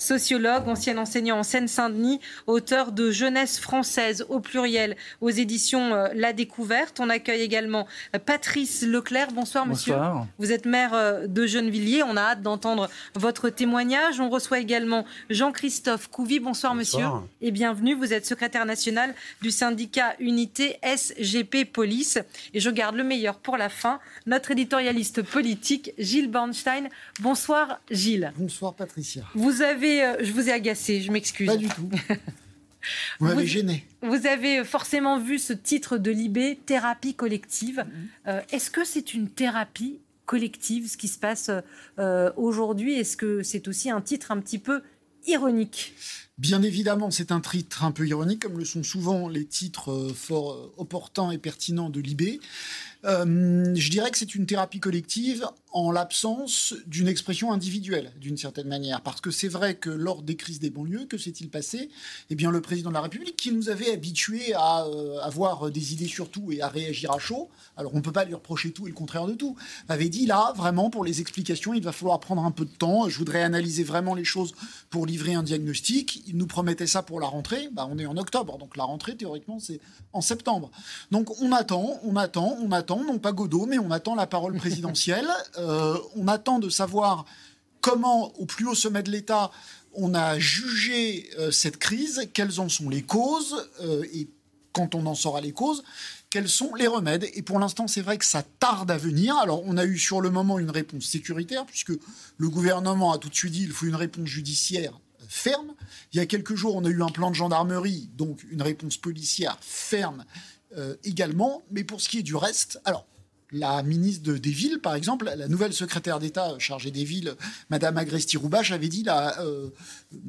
Speaker 1: sociologue, ancien enseignant en Seine-Saint-Denis, auteur de Jeunesse française au pluriel aux éditions euh, La Découverte. On accueille également euh, Patrice Leclerc. Bonsoir, monsieur.
Speaker 10: Bonsoir.
Speaker 1: Vous êtes maire euh, de Gennevilliers. On a hâte d'entendre votre témoignage. On reçoit également Jean-Christophe Couvi. Bonsoir, monsieur. Et bienvenue. Vous êtes secrétaire national du syndicat Unité SGP Police. Et je garde le meilleur pour la fin. Notre éditorialiste politique, Gilles Bornstein. Bonsoir, Gilles.
Speaker 10: Bonsoir, Patricia.
Speaker 1: Vous avez euh, je vous ai agacé, je m'excuse.
Speaker 10: Pas du tout. Vous m'avez gêné.
Speaker 1: Vous avez forcément vu ce titre de Libé, thérapie collective. Mhm. Euh, est-ce que c'est une thérapie collective, ce qui se passe euh, aujourd'hui? Est-ce que c'est aussi un titre un petit peu ironique?
Speaker 10: Bien évidemment, c'est un titre un peu ironique, comme le sont souvent les titres fort opportuns et pertinents de Libé. Euh, je dirais que c'est une thérapie collective en l'absence d'une expression individuelle, d'une certaine manière. Parce que c'est vrai que lors des crises des banlieues, que s'est-il passé? Eh bien, le président de la République, qui nous avait habitués à euh, avoir des idées sur tout et à réagir à chaud, alors on ne peut pas lui reprocher tout et le contraire de tout, avait dit là, vraiment, pour les explications, il va falloir prendre un peu de temps. Je voudrais analyser vraiment les choses pour livrer un diagnostic. il nous promettait ça pour la rentrée. Bah, on est en octobre, donc la rentrée, théoriquement, c'est en septembre. Donc on attend, on attend, on attend, non pas Godot, mais on attend la parole présidentielle. Euh, on attend de savoir comment, au plus haut sommet de l'État, on a jugé euh, cette crise, quelles en sont les causes, euh, et quand on en saura les causes, quels sont les remèdes. Et pour l'instant, c'est vrai que ça tarde à venir. Alors, on a eu sur le moment une réponse sécuritaire, puisque le gouvernement a tout de suite dit qu'il faut une réponse judiciaire ferme. Il y a quelques jours, on a eu un plan de gendarmerie, donc une réponse policière ferme euh, également. Mais pour ce qui est du reste, alors, la ministre des Villes, par exemple, la nouvelle secrétaire d'État chargée des villes, Madame Agresti-Roubache, avait dit là, euh,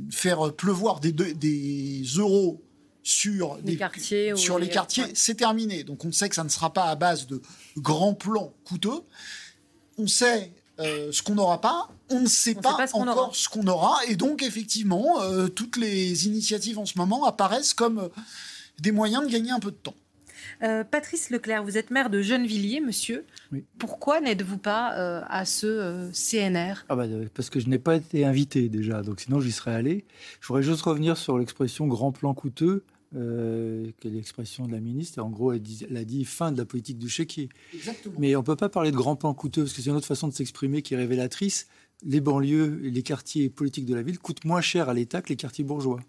Speaker 10: faire pleuvoir des, des euros sur
Speaker 2: les quartiers,
Speaker 10: sur les quartiers, c'est terminé. Donc on sait que ça ne sera pas à base de grands plans coûteux. On sait euh, ce qu'on n'aura pas, on ne sait pas, encore ce qu'on aura, et donc effectivement, euh, toutes les initiatives en ce moment apparaissent comme euh, des moyens de gagner un peu de temps.
Speaker 1: Patrice Leclerc, vous êtes maire de Gennevilliers, monsieur. Pourquoi n'êtes-vous pas à ce CNR
Speaker 11: ah bah, Parce que je n'ai pas été invité déjà, donc sinon j'y serais allé. Je voudrais juste revenir sur l'expression grand plan coûteux. Euh, quelle l'expression de la ministre. En gros, elle, a dit fin de la politique du chéquier. Mais on ne peut pas parler de grands plans coûteux, parce que c'est une autre façon de s'exprimer qui est révélatrice. Les banlieues, les quartiers politiques de la ville coûtent moins cher à l'État que les quartiers bourgeois.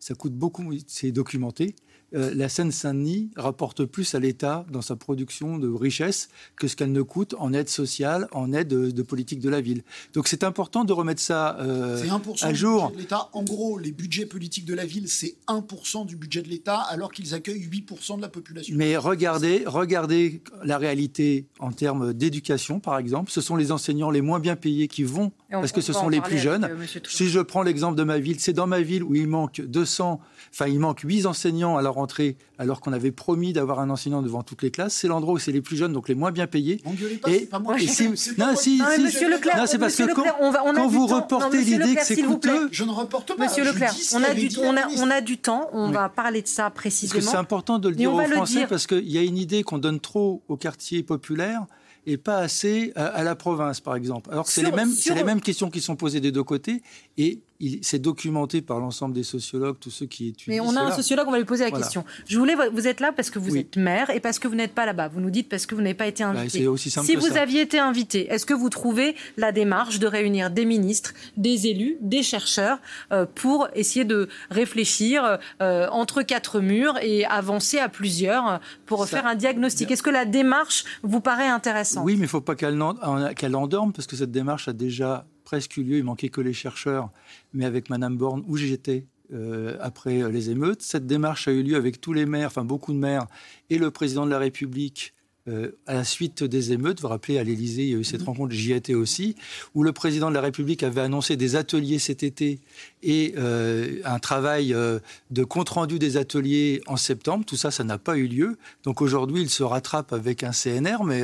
Speaker 11: Ça coûte beaucoup, c'est documenté. Euh, la Seine-Saint-Denis rapporte plus à l'État dans sa production de richesse que ce qu'elle ne coûte en aide sociale, en aide de, politique de la ville. Donc c'est important de remettre ça euh, à jour.
Speaker 10: de l'État. En gros, les budgets politiques de la ville, c'est 1% du budget de l'État, alors qu'ils accueillent 8% de la population.
Speaker 11: Mais regardez, regardez la réalité en termes d'éducation, par exemple. Ce sont les enseignants les moins bien payés qui vont, parce que ce sont les plus jeunes. Euh, si je prends l'exemple de ma ville, c'est dans ma ville où il manque 200, enfin il manque 8 enseignants alors rentrée, alors qu'on avait promis d'avoir un enseignant devant toutes les classes. C'est l'endroit où c'est les plus jeunes, donc les moins bien payés.
Speaker 10: et, pas moi.
Speaker 11: si, non, si,
Speaker 1: Monsieur Leclerc,
Speaker 11: non, c'est parce que quand, on va, on quand vous reportez l'idée que c'est coûteux,
Speaker 10: je ne reporte pas.
Speaker 1: Monsieur Leclerc, on a, du, on, a, on a du temps. On va parler de ça précisément.
Speaker 11: Parce que c'est important de le dire aux Français parce qu'il y a une idée qu'on donne trop aux quartiers populaires et pas assez à, la province, par exemple. Alors que c'est les, mêmes, les mêmes questions qui sont posées des deux côtés et c'est documenté par l'ensemble des sociologues, tous ceux qui étudient.
Speaker 1: Mais on a un sociologue, on va lui poser la question. Je voulais, vous êtes là parce que vous êtes maire et parce que vous n'êtes pas là-bas. Vous nous dites parce que vous n'avez pas été bah, invité.
Speaker 11: aussi simple
Speaker 1: si vous aviez été invité, est-ce que vous trouvez la démarche de réunir des ministres, des élus, des chercheurs euh, pour essayer de réfléchir euh, entre quatre murs et avancer à plusieurs pour faire un diagnostic? Est-ce que la démarche vous paraît intéressante?
Speaker 11: Oui, mais il ne faut pas qu'elle endorme parce que cette démarche a déjà presque eu lieu. Il manquait que les chercheurs, mais avec Madame Borne, où j'étais euh, après les émeutes. Cette démarche a eu lieu avec tous les maires, enfin beaucoup de maires, et le président de la République euh, à la suite des émeutes, vous vous rappelez, à l'Élysée, il y a eu cette mhm. rencontre, j'y étais aussi, où le président de la République avait annoncé des ateliers cet été et euh, un travail euh, de compte-rendu des ateliers en septembre. Tout ça, ça n'a pas eu lieu. Donc aujourd'hui, il se rattrape avec un CNR, mais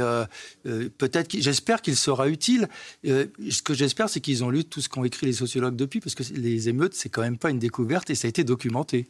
Speaker 11: peut-être, j'espère qu'il sera utile. ce que j'espère, c'est qu'ils ont lu tout ce qu'ont écrit les sociologues depuis, parce que les émeutes, c'est quand même pas une découverte et ça a été documenté.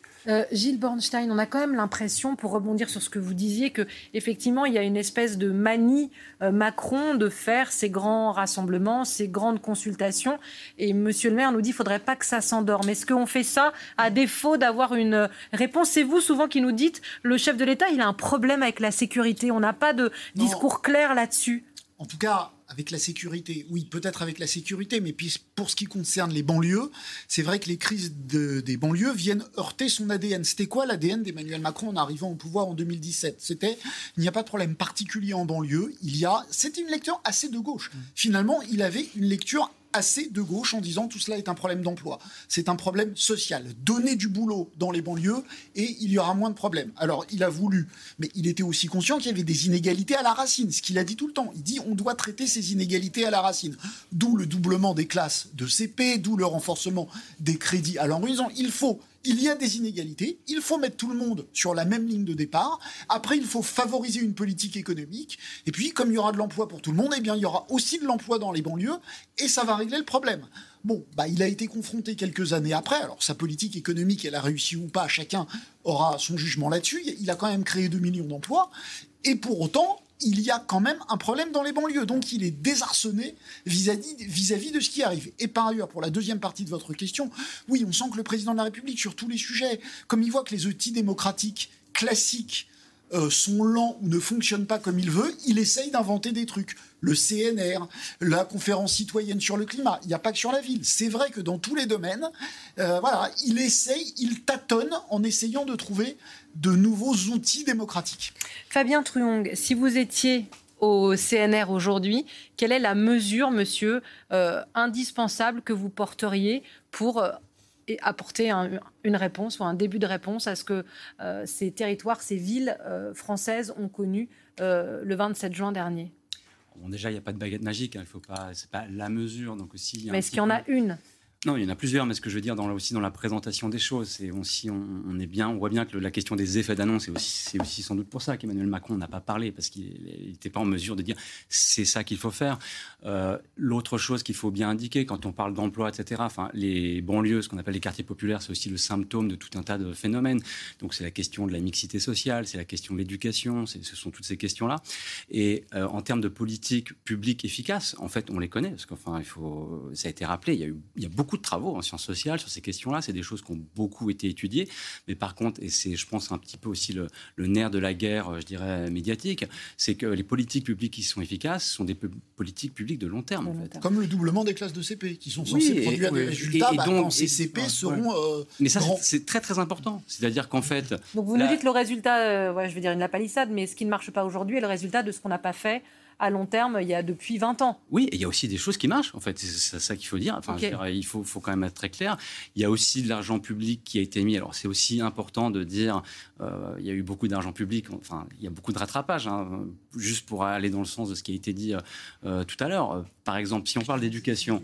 Speaker 1: Gilles Bornstein, on a quand même l'impression, pour rebondir sur ce que vous disiez, que effectivement, il y a une espèce de manie euh, Macron de faire ces grands rassemblements, ces grandes consultations. Et Monsieur le maire nous dit qu'il ne faudrait pas que ça s'endorme. Est-ce qu'on fait ça à défaut d'avoir une réponse? C'est vous souvent qui nous dites le chef de l'État, il a un problème avec la sécurité. On n'a pas de discours clair là-dessus.
Speaker 10: En tout cas, avec la sécurité, oui, peut-être avec la sécurité, mais pour ce qui concerne les banlieues, c'est vrai que les crises des banlieues viennent heurter son ADN. C'était quoi l'ADN d'Emmanuel Macron en arrivant au pouvoir en 2017 C'était il n'y a pas de problème particulier en banlieue, il y a. C'était une lecture assez de gauche. Mmh. Finalement, il avait une lecture assez de gauche en disant tout cela est un problème d'emploi, c'est un problème social. Donner du boulot dans les banlieues et il y aura moins de problèmes. Alors il a voulu, mais il était aussi conscient qu'il y avait des inégalités à la racine, ce qu'il a dit tout le temps. Il dit on doit traiter ces inégalités à la racine. D'où le doublement des classes de CP, d'où le renforcement des crédits à l'enruisant. Il faut il y a des inégalités, il faut mettre tout le monde sur la même ligne de départ. Après, il faut favoriser une politique économique. Et puis, comme il y aura de l'emploi pour tout le monde, eh bien, il y aura aussi de l'emploi dans les banlieues, et ça va régler le problème. Bon, bah, il a été confronté quelques années après. Alors, sa politique économique, elle a réussi ou pas, chacun aura son jugement là-dessus. Il a quand même créé 2 millions d'emplois. Et pour autant, il y a quand même un problème dans les banlieues. Donc il est désarçonné vis-à-vis de ce qui arrive. Et par ailleurs, pour la deuxième partie de votre question, oui, on sent que le président de la République, sur tous les sujets, comme il voit que les outils démocratiques classiques euh, sont lents ou ne fonctionnent pas comme il veut, il essaye d'inventer des trucs. Le CNR, la conférence citoyenne sur le climat, il n'y a pas que sur la ville. C'est vrai que dans tous les domaines, euh, voilà, il essaye, il tâtonne en essayant de trouver de nouveaux outils démocratiques.
Speaker 1: Fabien Truong, si vous étiez au CNR aujourd'hui, quelle est la mesure, monsieur, euh, indispensable que vous porteriez pour et apporter une réponse ou un début de réponse à ce que euh, ces territoires, ces villes euh, françaises ont connu euh, le 27 juin dernier
Speaker 12: Bon, déjà, il n'y a pas de baguette magique. Hein, il faut pas, c'est pas la mesure. Donc aussi.
Speaker 1: Mais est-ce qu'il y en a une?
Speaker 12: Non, il y en a plusieurs, mais ce que je veux dire dans, aussi dans la présentation des choses, c'est aussi on, est bien, on voit bien que la question des effets d'annonce, c'est aussi, aussi, sans doute pour ça qu'Emmanuel Macron n'a pas parlé, parce qu'il n'était pas en mesure de dire c'est ça qu'il faut faire. Euh, l'autre chose qu'il faut bien indiquer quand on parle d'emploi, etc., enfin, les banlieues, ce qu'on appelle les quartiers populaires, c'est aussi le symptôme de tout un tas de phénomènes. Donc c'est la question de la mixité sociale, c'est la question de l'éducation, ce sont toutes ces questions-là. Et euh, en termes de politique publique efficace, en fait, on les connaît, parce qu'enfin, il faut, ça a été rappelé, il y a, eu, il y a beaucoup de travaux en sciences sociales sur ces questions-là. C'est des choses qui ont beaucoup été étudiées. Mais par contre, et c'est, je pense, un petit peu aussi le, nerf de la guerre, euh, je dirais, médiatique, c'est que les politiques publiques qui sont efficaces sont des politiques publiques de long terme. En fait.
Speaker 10: Comme le doublement des classes de CP, qui sont censées produire des résultats. Et, bah, donc, ces CP seront. Euh,
Speaker 12: mais ça, c'est très très important. C'est-à-dire qu'en fait.
Speaker 1: Donc vous nous dites le résultat, euh, je vais dire une la palissade, mais ce qui ne marche pas aujourd'hui est le résultat de ce qu'on n'a pas fait à long terme il y a depuis 20 ans.
Speaker 12: Oui, et il y a aussi des choses qui marchent, en fait. C'est ça qu'il faut dire. Enfin, il faut, faut, quand même être très clair. Il y a aussi de l'argent public qui a été mis. Alors, c'est aussi important de dire euh, il y a eu beaucoup d'argent public. Enfin, il y a beaucoup de rattrapage, hein, juste pour aller dans le sens de ce qui a été dit euh, tout à l'heure. Par exemple, si on parle d'éducation,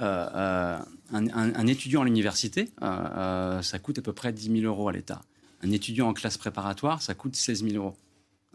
Speaker 12: euh, un, étudiant à l'université, ça coûte à peu près 10 000 euros à l'État. Un étudiant en classe préparatoire, ça coûte 16 000 euros.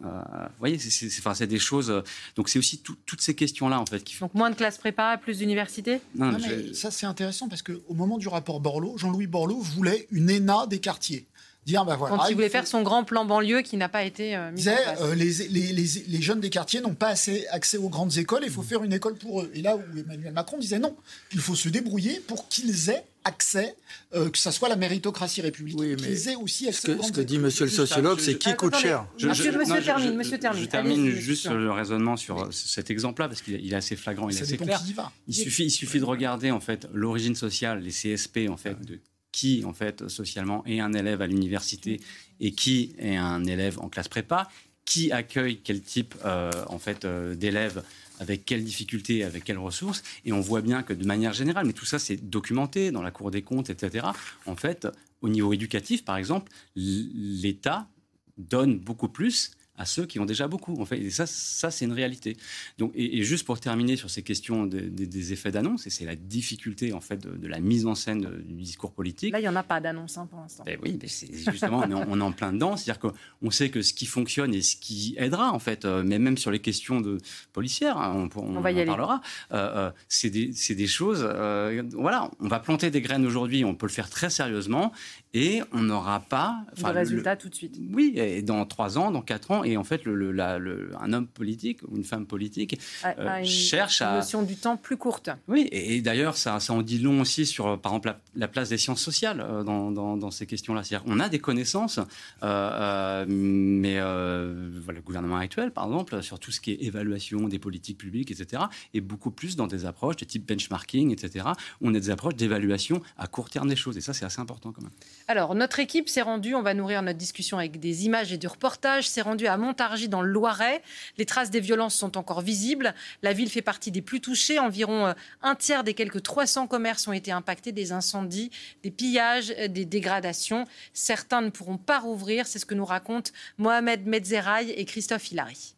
Speaker 12: Euh, vous voyez, c'est des choses. Euh, donc c'est aussi toutes ces questions-là en fait. Qui...
Speaker 1: Donc moins de classes prépa, plus d'universités?
Speaker 10: Non, mais ça c'est intéressant parce qu'au moment du rapport Borloo, Jean-Louis Borloo voulait une ENA des quartiers.
Speaker 1: Dire, bah voilà, Quand il voulait faire son grand plan banlieue qui n'a pas été euh, mis en place.
Speaker 10: les, les, les, les, jeunes des quartiers n'ont pas assez accès aux grandes écoles, il faut faire une école pour eux. Et là où Emmanuel Macron disait non, il faut se débrouiller pour qu'ils aient accès, euh, que ce soit la méritocratie républicaine, qu'ils aient aussi
Speaker 11: accès ce que, ce que dit monsieur le sociologue, c'est qui coûte cher
Speaker 1: Monsieur, termine,
Speaker 12: monsieur termine. Je termine juste sur le raisonnement sur cet exemple-là, parce qu'il est assez flagrant, il est assez clair. Il suffit, il suffit de regarder en fait l'origine sociale, les CSP en fait, de qui en fait socialement est un élève à l'université et qui est un élève en classe prépa, qui accueille quel type euh, en fait euh, d'élèves avec quelles difficultés, avec quelles ressources. Et on voit bien que de manière générale, mais tout ça c'est documenté dans la Cour des comptes, etc. En fait, au niveau éducatif, par exemple, l'État donne beaucoup plus à ceux qui ont déjà beaucoup. En fait, et ça, ça c'est une réalité. Donc, et, juste pour terminer sur ces questions des effets d'annonce, et c'est la difficulté en fait de, la mise en scène du discours politique.
Speaker 1: Là, il n'y en a pas d'annonce hein, pour l'instant.
Speaker 12: Ben oui, c'est justement, on, est en, plein dedans. C'est-à-dire qu'on sait que ce qui fonctionne et ce qui aidera en fait, euh, mais même sur les questions de policières, hein, on, on, va y en parlera. Euh, euh, c'est des, des, choses. voilà, on va planter des graines aujourd'hui. On peut le faire très sérieusement et on n'aura pas
Speaker 1: de résultat tout de suite.
Speaker 12: Oui, et dans trois ans, dans quatre ans, et en fait, le, le, un homme politique ou une femme politique
Speaker 1: euh, cherche à une notion du temps plus courte.
Speaker 12: Oui, et, d'ailleurs, ça, ça, en dit long aussi sur, par exemple, la, place des sciences sociales euh, dans, dans, ces questions-là. C'est-à-dire, on a des connaissances, euh, mais voilà, le gouvernement actuel, par exemple, sur tout ce qui est évaluation des politiques publiques, etc., est beaucoup plus dans des approches de type benchmarking, etc. On a des approches d'évaluation à court terme des choses, et ça, c'est assez important quand même.
Speaker 1: Alors, notre équipe s'est rendue, on va nourrir notre discussion avec des images et du reportage, s'est rendue à Montargis dans le Loiret. Les traces des violences sont encore visibles. La ville fait partie des plus touchées. Environ euh, un tiers des quelques 300 commerces ont été impactés des incendies, des pillages, euh, des dégradations. Certains ne pourront pas rouvrir. C'est ce que nous racontent Mohamed Medzeraï et Christophe Hilary.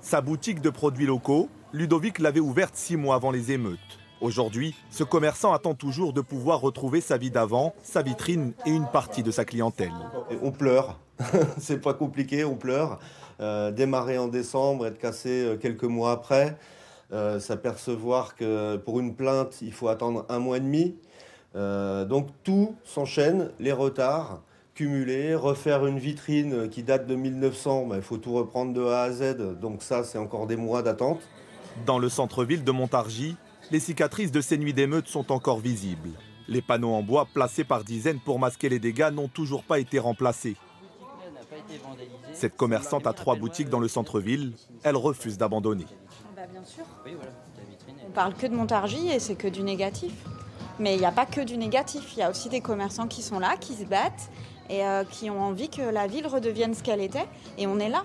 Speaker 13: Sa boutique de produits locaux, Ludovic l'avait ouverte six mois avant les émeutes. Aujourd'hui, ce commerçant attend toujours de pouvoir retrouver sa vie d'avant, sa vitrine et une partie de sa clientèle.
Speaker 14: On pleure, c'est pas compliqué, on pleure. Euh, démarrer en décembre, être cassé euh, quelques mois après, euh, s'apercevoir que pour une plainte, il faut attendre un mois et demi. donc tout s'enchaîne, les retards cumuler, refaire une vitrine qui date de 1900, ben, il faut tout reprendre de A à Z, donc ça c'est encore des mois d'attente.
Speaker 13: Dans le centre-ville de Montargis, les cicatrices de ces nuits d'émeutes sont encore visibles. Les panneaux en bois placés par dizaines pour masquer les dégâts n'ont toujours pas été remplacés. Cette commerçante a trois boutiques dans le centre-ville. Elle refuse d'abandonner.
Speaker 15: Bah, bien sûr. On parle que de Montargis et c'est que du négatif. Mais il n'y a pas que du négatif. Il y a aussi des commerçants qui sont là, qui se battent et euh, qui ont envie que la ville redevienne ce qu'elle était. Et on est là.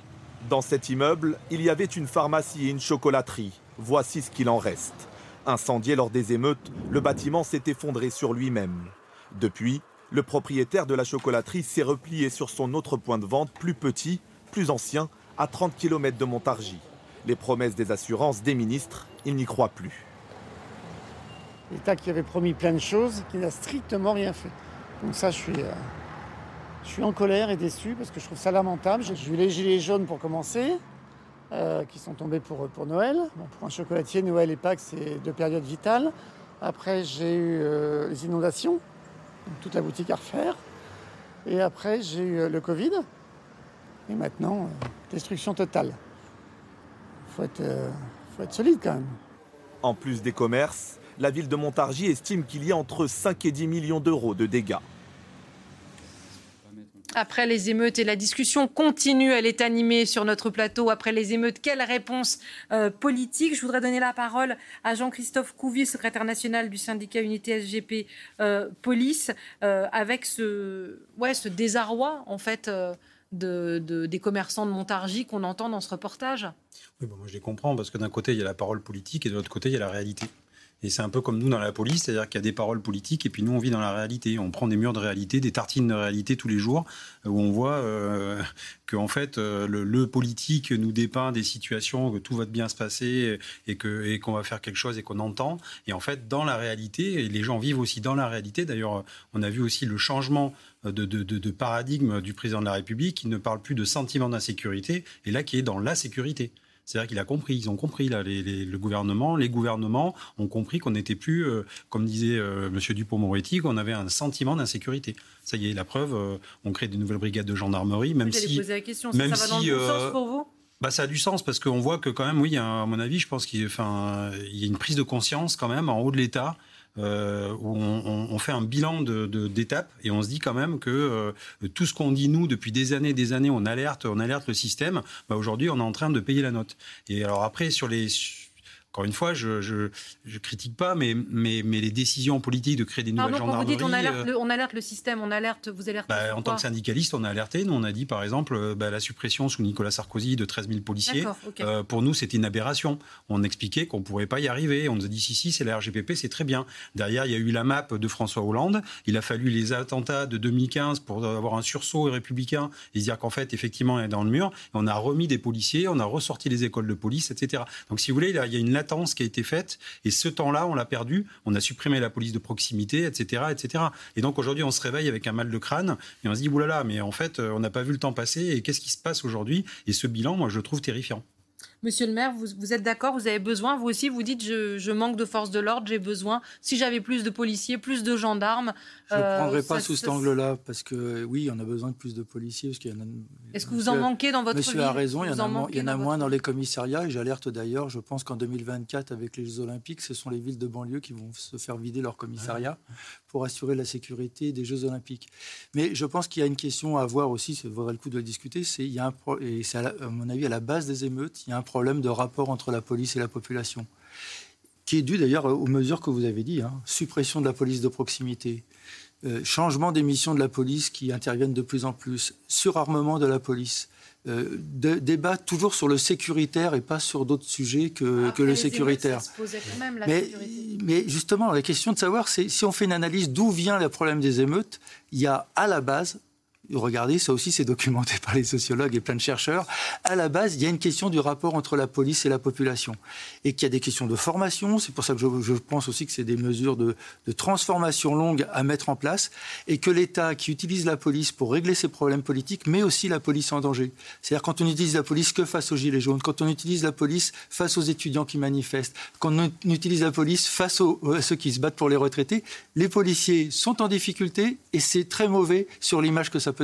Speaker 13: Dans cet immeuble, il y avait une pharmacie et une chocolaterie. Voici ce qu'il en reste. Incendié lors des émeutes, le bâtiment s'est effondré sur lui-même. Depuis, le propriétaire de la chocolaterie s'est replié sur son autre point de vente, plus petit, plus ancien, à 30 km de Montargis. Les promesses des assurances des ministres, il n'y croit plus.
Speaker 16: L'État qui avait promis plein de choses, qui n'a strictement rien fait. Donc ça, je suis, euh, je suis en colère et déçu parce que je trouve ça lamentable. J'ai eu les gilets jaunes pour commencer, euh, qui sont tombés pour, Noël. pour un chocolatier, Noël et Pâques, c'est deux périodes vitales. Après, j'ai eu euh, les inondations, toute la boutique à refaire. Et après, j'ai eu le Covid. Et maintenant, destruction totale. Il faut être, faut être solide quand même.
Speaker 13: En plus des commerces, la ville de Montargis estime qu'il y a entre 5 et 10 millions d'euros de dégâts.
Speaker 1: Après les émeutes et la discussion continue, elle est animée sur notre plateau. Après les émeutes, quelle réponse euh, politique? Je voudrais donner la parole à Jean-Christophe Couvier, secrétaire national du syndicat Unité SGP euh, Police, euh, avec ce, désarroi en fait de, des commerçants de Montargis qu'on entend dans ce reportage.
Speaker 17: Oui, moi je les comprends parce que d'un côté il y a la parole politique et de l'autre côté il y a la réalité. Et c'est un peu comme nous dans la police, c'est-à-dire qu'il y a des paroles politiques et puis nous on vit dans la réalité. On prend des murs de réalité, des tartines de réalité tous les jours où on voit euh, que fait euh, le, politique nous dépeint des situations que tout va bien se passer et qu'on va faire quelque chose et qu'on entend. Et en fait dans la réalité, et les gens vivent aussi dans la réalité. D'ailleurs, on a vu aussi le changement de, de, de, paradigme du président de la République qui ne parle plus de sentiment d'insécurité et là qui est dans la sécurité. C'est-à-dire qu'il a compris, ils ont compris, là, le gouvernement, les gouvernements ont compris qu'on n'était plus, euh, comme disait euh, M. Dupont-Moretti, qu'on avait un sentiment d'insécurité. Ça y est, la preuve, euh, on crée des nouvelles brigades de gendarmerie, même si...
Speaker 1: poser la question, même ça va dans le bon sens pour vous?
Speaker 17: bah, ça a du sens parce qu'on voit que quand même, oui, à mon avis, je pense qu'il y a une prise de conscience quand même en haut de l'État euh, où on, fait un bilan d'étapes de, et on se dit quand même que euh, tout ce qu'on dit nous depuis des années, des années, on alerte, on alerte le système. Bah, aujourd'hui, on est en train de payer la note. Et alors après, sur les encore une fois, je, je, critique pas, mais, mais, mais, les décisions politiques de créer des nouvelles Pardon, gendarmeries.
Speaker 1: Quand vous dites on alerte, le, on alerte le système, on alerte, vous alertez.
Speaker 17: Bah, en tant que syndicaliste, on a alerté. Nous, on a dit par exemple euh, bah, la suppression sous Nicolas Sarkozy de 13 000 policiers. Euh, pour nous, c'était une aberration. On expliquait qu'on ne pourrait pas y arriver. On nous a dit si, si, c'est la RGPP, c'est très bien. Derrière, il y a eu la map de François Hollande. Il a fallu les attentats de 2015 pour avoir un sursaut républicain et se dire qu'en fait, effectivement, on est dans le mur. On a remis des policiers, on a ressorti les écoles de police, etc. Donc, si vous voulez, il y a une latence qui a été faite. Et ce temps-là, on l'a perdu. On a supprimé la police de proximité, etc., etc. Et donc aujourd'hui, on se réveille avec un mal de crâne et on se dit oulala, mais en fait, on n'a pas vu le temps passer. Et qu'est-ce qui se passe aujourd'hui? Et ce bilan, moi, je le trouve terrifiant.
Speaker 1: Monsieur le maire, vous, êtes d'accord Vous avez besoin, vous aussi, vous dites je, manque de force de l'ordre, j'ai besoin. Si j'avais plus de policiers, plus de gendarmes.
Speaker 11: Je ne euh, prendrais pas sous cet angle-là, parce que oui, on a besoin de plus de policiers.
Speaker 1: Est-ce que vous en manquez dans votre
Speaker 11: Monsieur
Speaker 1: vie
Speaker 11: a raison, il y en, a, il y en a moins dans les commissariats. Et j'alerte d'ailleurs, je pense qu'en 2024, avec les Jeux Olympiques, ce sont les villes de banlieue qui vont se faire vider leur commissariat pour assurer la sécurité des Jeux Olympiques. Mais je pense qu'il y a une question à voir aussi, ça vaudrait le coup de le discuter, c'est, il y a un et c'est à, mon avis à la base des émeutes, il y a un problème de rapport entre la police et la population, qui est dû d'ailleurs aux mesures que vous avez dit, hein. suppression de la police de proximité, euh, changement des missions de la police qui interviennent de plus en plus, surarmement de la police, euh, débat toujours sur le sécuritaire et pas sur d'autres sujets que, que le sécuritaire. mais, mais, justement, la question de savoir, c'est si on fait une analyse d'où vient le problème des émeutes, il y a à la base regardez, ça aussi c'est documenté par les sociologues et plein de chercheurs, à la base, il y a une question du rapport entre la police et la population. Et qu'il y a des questions de formation, c'est pour ça que je, pense aussi que c'est des mesures de, transformation longue à mettre en place, et que l'État qui utilise la police pour régler ses problèmes politiques met aussi la police en danger. C'est-à-dire quand on utilise la police que face aux gilets jaunes, quand on utilise la police face aux étudiants qui manifestent, quand on utilise la police face aux, à ceux qui se battent pour les retraités, les policiers sont en difficulté et c'est très mauvais sur l'image que ça peut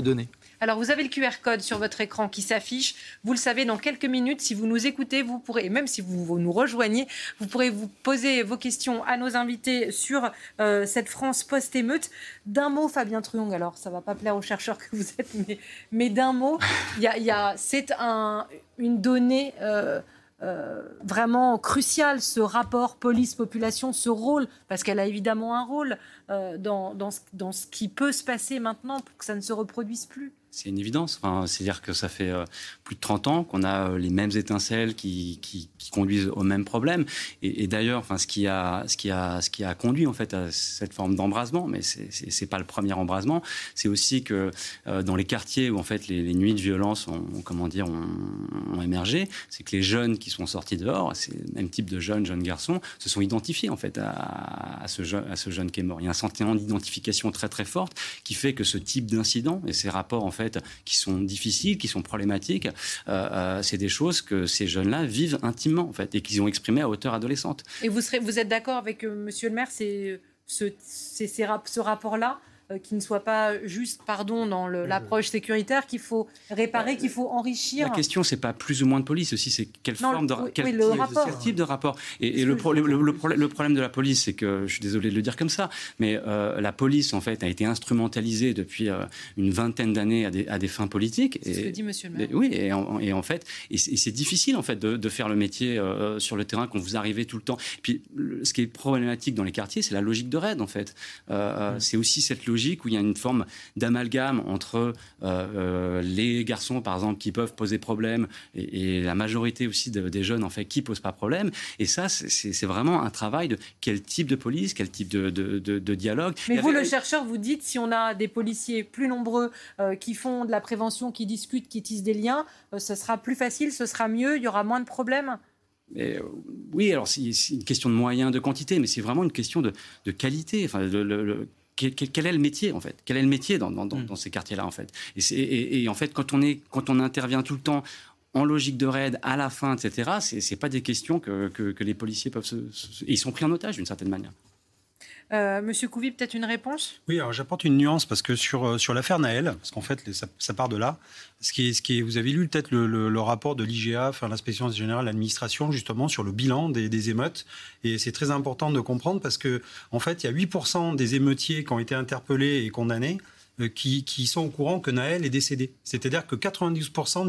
Speaker 1: Alors, vous avez le QR code sur votre écran qui s'affiche. Vous le savez, dans quelques minutes, si vous nous écoutez, vous pourrez, même si vous, nous rejoignez, vous pourrez vous poser vos questions à nos invités sur euh, cette France post-émeute. D'un mot, Fabien Truong, alors ça va pas plaire aux chercheurs que vous êtes, mais, d'un mot, y c'est un, une donnée. Euh, euh, vraiment cruciale, ce rapport police-population, ce rôle, parce qu'elle a évidemment un rôle dans, dans, dans, ce qui peut se passer maintenant pour que ça ne se reproduise plus
Speaker 12: c'est une évidence. C'est-à-dire que ça fait euh, plus de 30 ans qu'on a euh, les mêmes étincelles qui, qui, conduisent au même problème. Et, d'ailleurs, enfin, ce, qui a, ce, qui a, ce qui a conduit en fait à cette forme d'embrasement, mais ce n'est pas le premier embrasement, c'est aussi que euh, dans les quartiers où en fait les, nuits de violence ont, comment dire, ont, émergé, c'est que les jeunes qui sont sortis dehors, c'est le même type de jeunes, jeunes garçons, se sont identifiés en fait à, à ce, jeune, à ce jeune qui est mort. Il y a un sentiment d'identification très très forte qui fait que ce type d'incident et ces rapports en fait qui sont difficiles, qui sont problématiques, euh, euh, c'est des choses que ces jeunes-là vivent intimement, et qu'ils ont exprimées à hauteur adolescente.
Speaker 1: Et vous, êtes d'accord avec euh, Monsieur le maire, c'est ce, ce rapport-là euh, qui ne soit pas juste, pardon, dans l'approche sécuritaire, qu'il faut réparer, bah, qu'il faut enrichir.
Speaker 12: La question, c'est pas plus ou moins de police aussi, c'est quelle forme de quel, type, quel, type, de rapport. Et, le, le, problème de la police, c'est que je suis désolé de le dire comme ça, mais euh, la police en fait a été instrumentalisée depuis euh, une vingtaine d'années à, à des, fins politiques.
Speaker 1: C'est ce que dit Monsieur le maire.
Speaker 12: oui, et en, et en fait, et c'est difficile en fait de, de faire le métier sur le terrain quand vous arrivez tout le temps. Et puis, ce qui est problématique dans les quartiers, c'est la logique de raid en fait. Mm. C'est aussi cette logique où il y a une forme d'amalgame entre euh, euh, les garçons, par exemple, qui peuvent poser problème et, la majorité aussi des jeunes, en fait, qui posent pas problème. Et ça, c'est vraiment un travail de quel type de police, quel type de, de, dialogue.
Speaker 1: Mais vous, le chercheur, vous dites si on a des policiers plus nombreux euh, qui font de la prévention, qui discutent, qui tissent des liens, ce sera plus facile, ce sera mieux, il y aura moins de problèmes?
Speaker 12: Oui, alors c'est une question de moyens, de quantité, mais c'est vraiment une question de, qualité. Enfin, le, quel, est le métier en fait? Quel est le métier dans, mm. ces quartiers-là en fait? Et, en fait, quand on, est, quand on intervient tout le temps en logique de raid, à la fin, etc., ce n'est pas des questions que, les policiers peuvent se, Ils sont pris en otage d'une certaine manière.
Speaker 1: Euh, Monsieur Couvi, peut-être une réponse?
Speaker 17: Oui, alors j'apporte une nuance parce que sur, euh, sur l'affaire Naël, parce qu'en fait, ça, part de là. Ce qui est, ce qui est, vous avez lu peut-être le, rapport de l'IGA, l'inspection générale de l'administration, justement, sur le bilan des, des émeutes. Et c'est très important de comprendre parce que, en fait, il y a 8% des émeutiers qui ont été interpellés et condamnés. Euh, qui, sont au courant que Naël est décédé. C'est-à-dire que 92%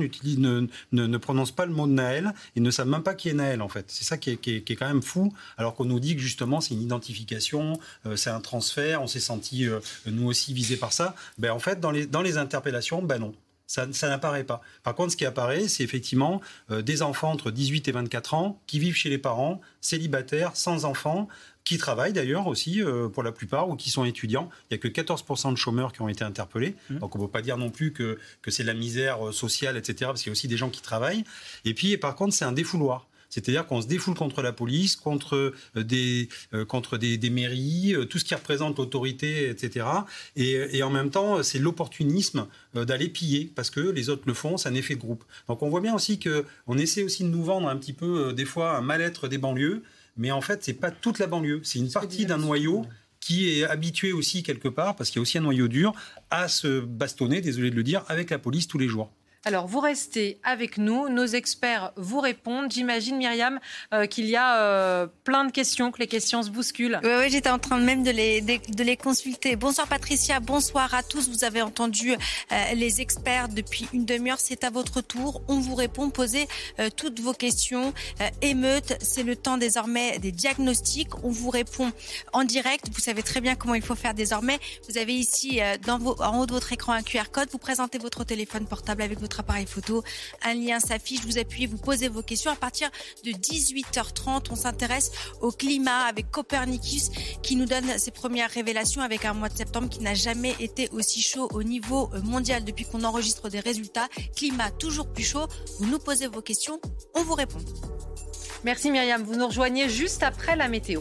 Speaker 17: ne, prononcent pas le mot de Naël et ne savent même pas qui est Naël, en fait. C'est ça qui est, quand même fou, alors qu'on nous dit que justement c'est une identification, euh, c'est un transfert, on s'est senti euh, nous aussi visés par ça. Ben, en fait, dans les, dans les interpellations, ben non. Ça n'apparaît pas. Par contre, ce qui apparaît, c'est effectivement des enfants entre 18 et 24 ans qui vivent chez les parents, célibataires, sans enfants, qui travaillent d'ailleurs aussi euh, pour la plupart ou qui sont étudiants. Il n'y a que 14% de chômeurs qui ont été interpellés. Mmh. Donc on ne peut pas dire non plus que, que c'est de la misère euh, sociale, etc. Parce qu'il y a aussi des gens qui travaillent. Et puis par contre, c'est un défouloir. C'est-à-dire qu'on se défoule contre la police, contre euh, des, contre des, mairies, tout ce qui représente l'autorité, etc. Et, et, en même temps, c'est l'opportunisme d'aller piller parce que les autres le font, c'est un effet de groupe. Donc on voit bien aussi que on essaie aussi de nous vendre un petit peu des fois un mal-être des banlieues mais en fait, c'est pas toute la banlieue. C'est une partie d'un noyau qui est habitué aussi quelque part, parce qu'il y a aussi un noyau dur, à se bastonner, désolé de le dire, avec la police tous les jours.
Speaker 1: Alors, vous restez avec nous. Nos experts vous répondent. J'imagine, Myriam, euh, qu'il y a euh, plein de questions, que les questions se bousculent.
Speaker 18: Oui, j'étais en train même de les, de, les consulter. Bonsoir, Patricia. Bonsoir à tous. Vous avez entendu euh, les experts depuis une demi-heure. C'est à votre tour. On vous répond. Posez toutes vos questions. émeute, c'est le temps désormais des diagnostics. On vous répond en direct. Vous savez très bien comment il faut faire désormais. Vous avez ici, en haut de votre écran, un QR code. Vous présentez votre téléphone portable avec votre appareil photo. Un lien s'affiche, vous appuyez, vous posez vos questions. À partir de 18h30, on s'intéresse au climat avec Copernicus qui nous donne ses premières révélations avec un mois de septembre qui n'a jamais été aussi chaud au niveau mondial depuis qu'on enregistre des résultats. Climat toujours plus chaud. Vous nous posez vos questions, on vous répond.
Speaker 1: Merci Myriam, vous nous rejoignez juste après la météo.